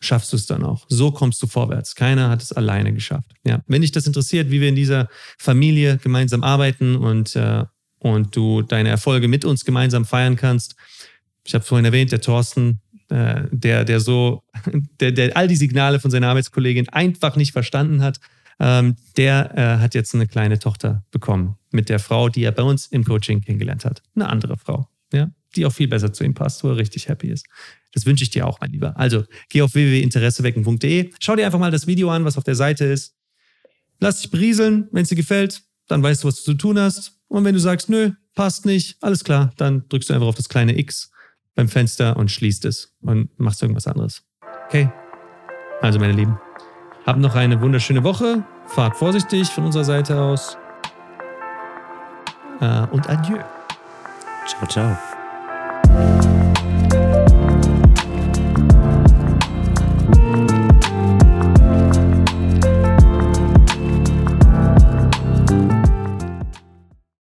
schaffst du es dann auch. So kommst du vorwärts. Keiner hat es alleine geschafft. Ja, wenn dich das interessiert, wie wir in dieser Familie gemeinsam arbeiten und, äh, und du deine Erfolge mit uns gemeinsam feiern kannst. Ich habe vorhin erwähnt, der Thorsten, äh, der, der so, der, der all die Signale von seiner Arbeitskollegin einfach nicht verstanden hat, ähm, der äh, hat jetzt eine kleine Tochter bekommen mit der Frau, die er bei uns im Coaching kennengelernt hat. Eine andere Frau. Ja? Die auch viel besser zu ihm passt, wo er richtig happy ist. Das wünsche ich dir auch, mein Lieber. Also, geh auf www.interessewecken.de, schau dir einfach mal das Video an, was auf der Seite ist. Lass dich berieseln, wenn es dir gefällt, dann weißt du, was du zu tun hast. Und wenn du sagst, nö, passt nicht, alles klar, dann drückst du einfach auf das kleine X beim Fenster und schließt es und machst irgendwas anderes. Okay? Also, meine Lieben, habt noch eine wunderschöne Woche. Fahrt vorsichtig von unserer Seite aus. Äh, und adieu. Ciao, ciao.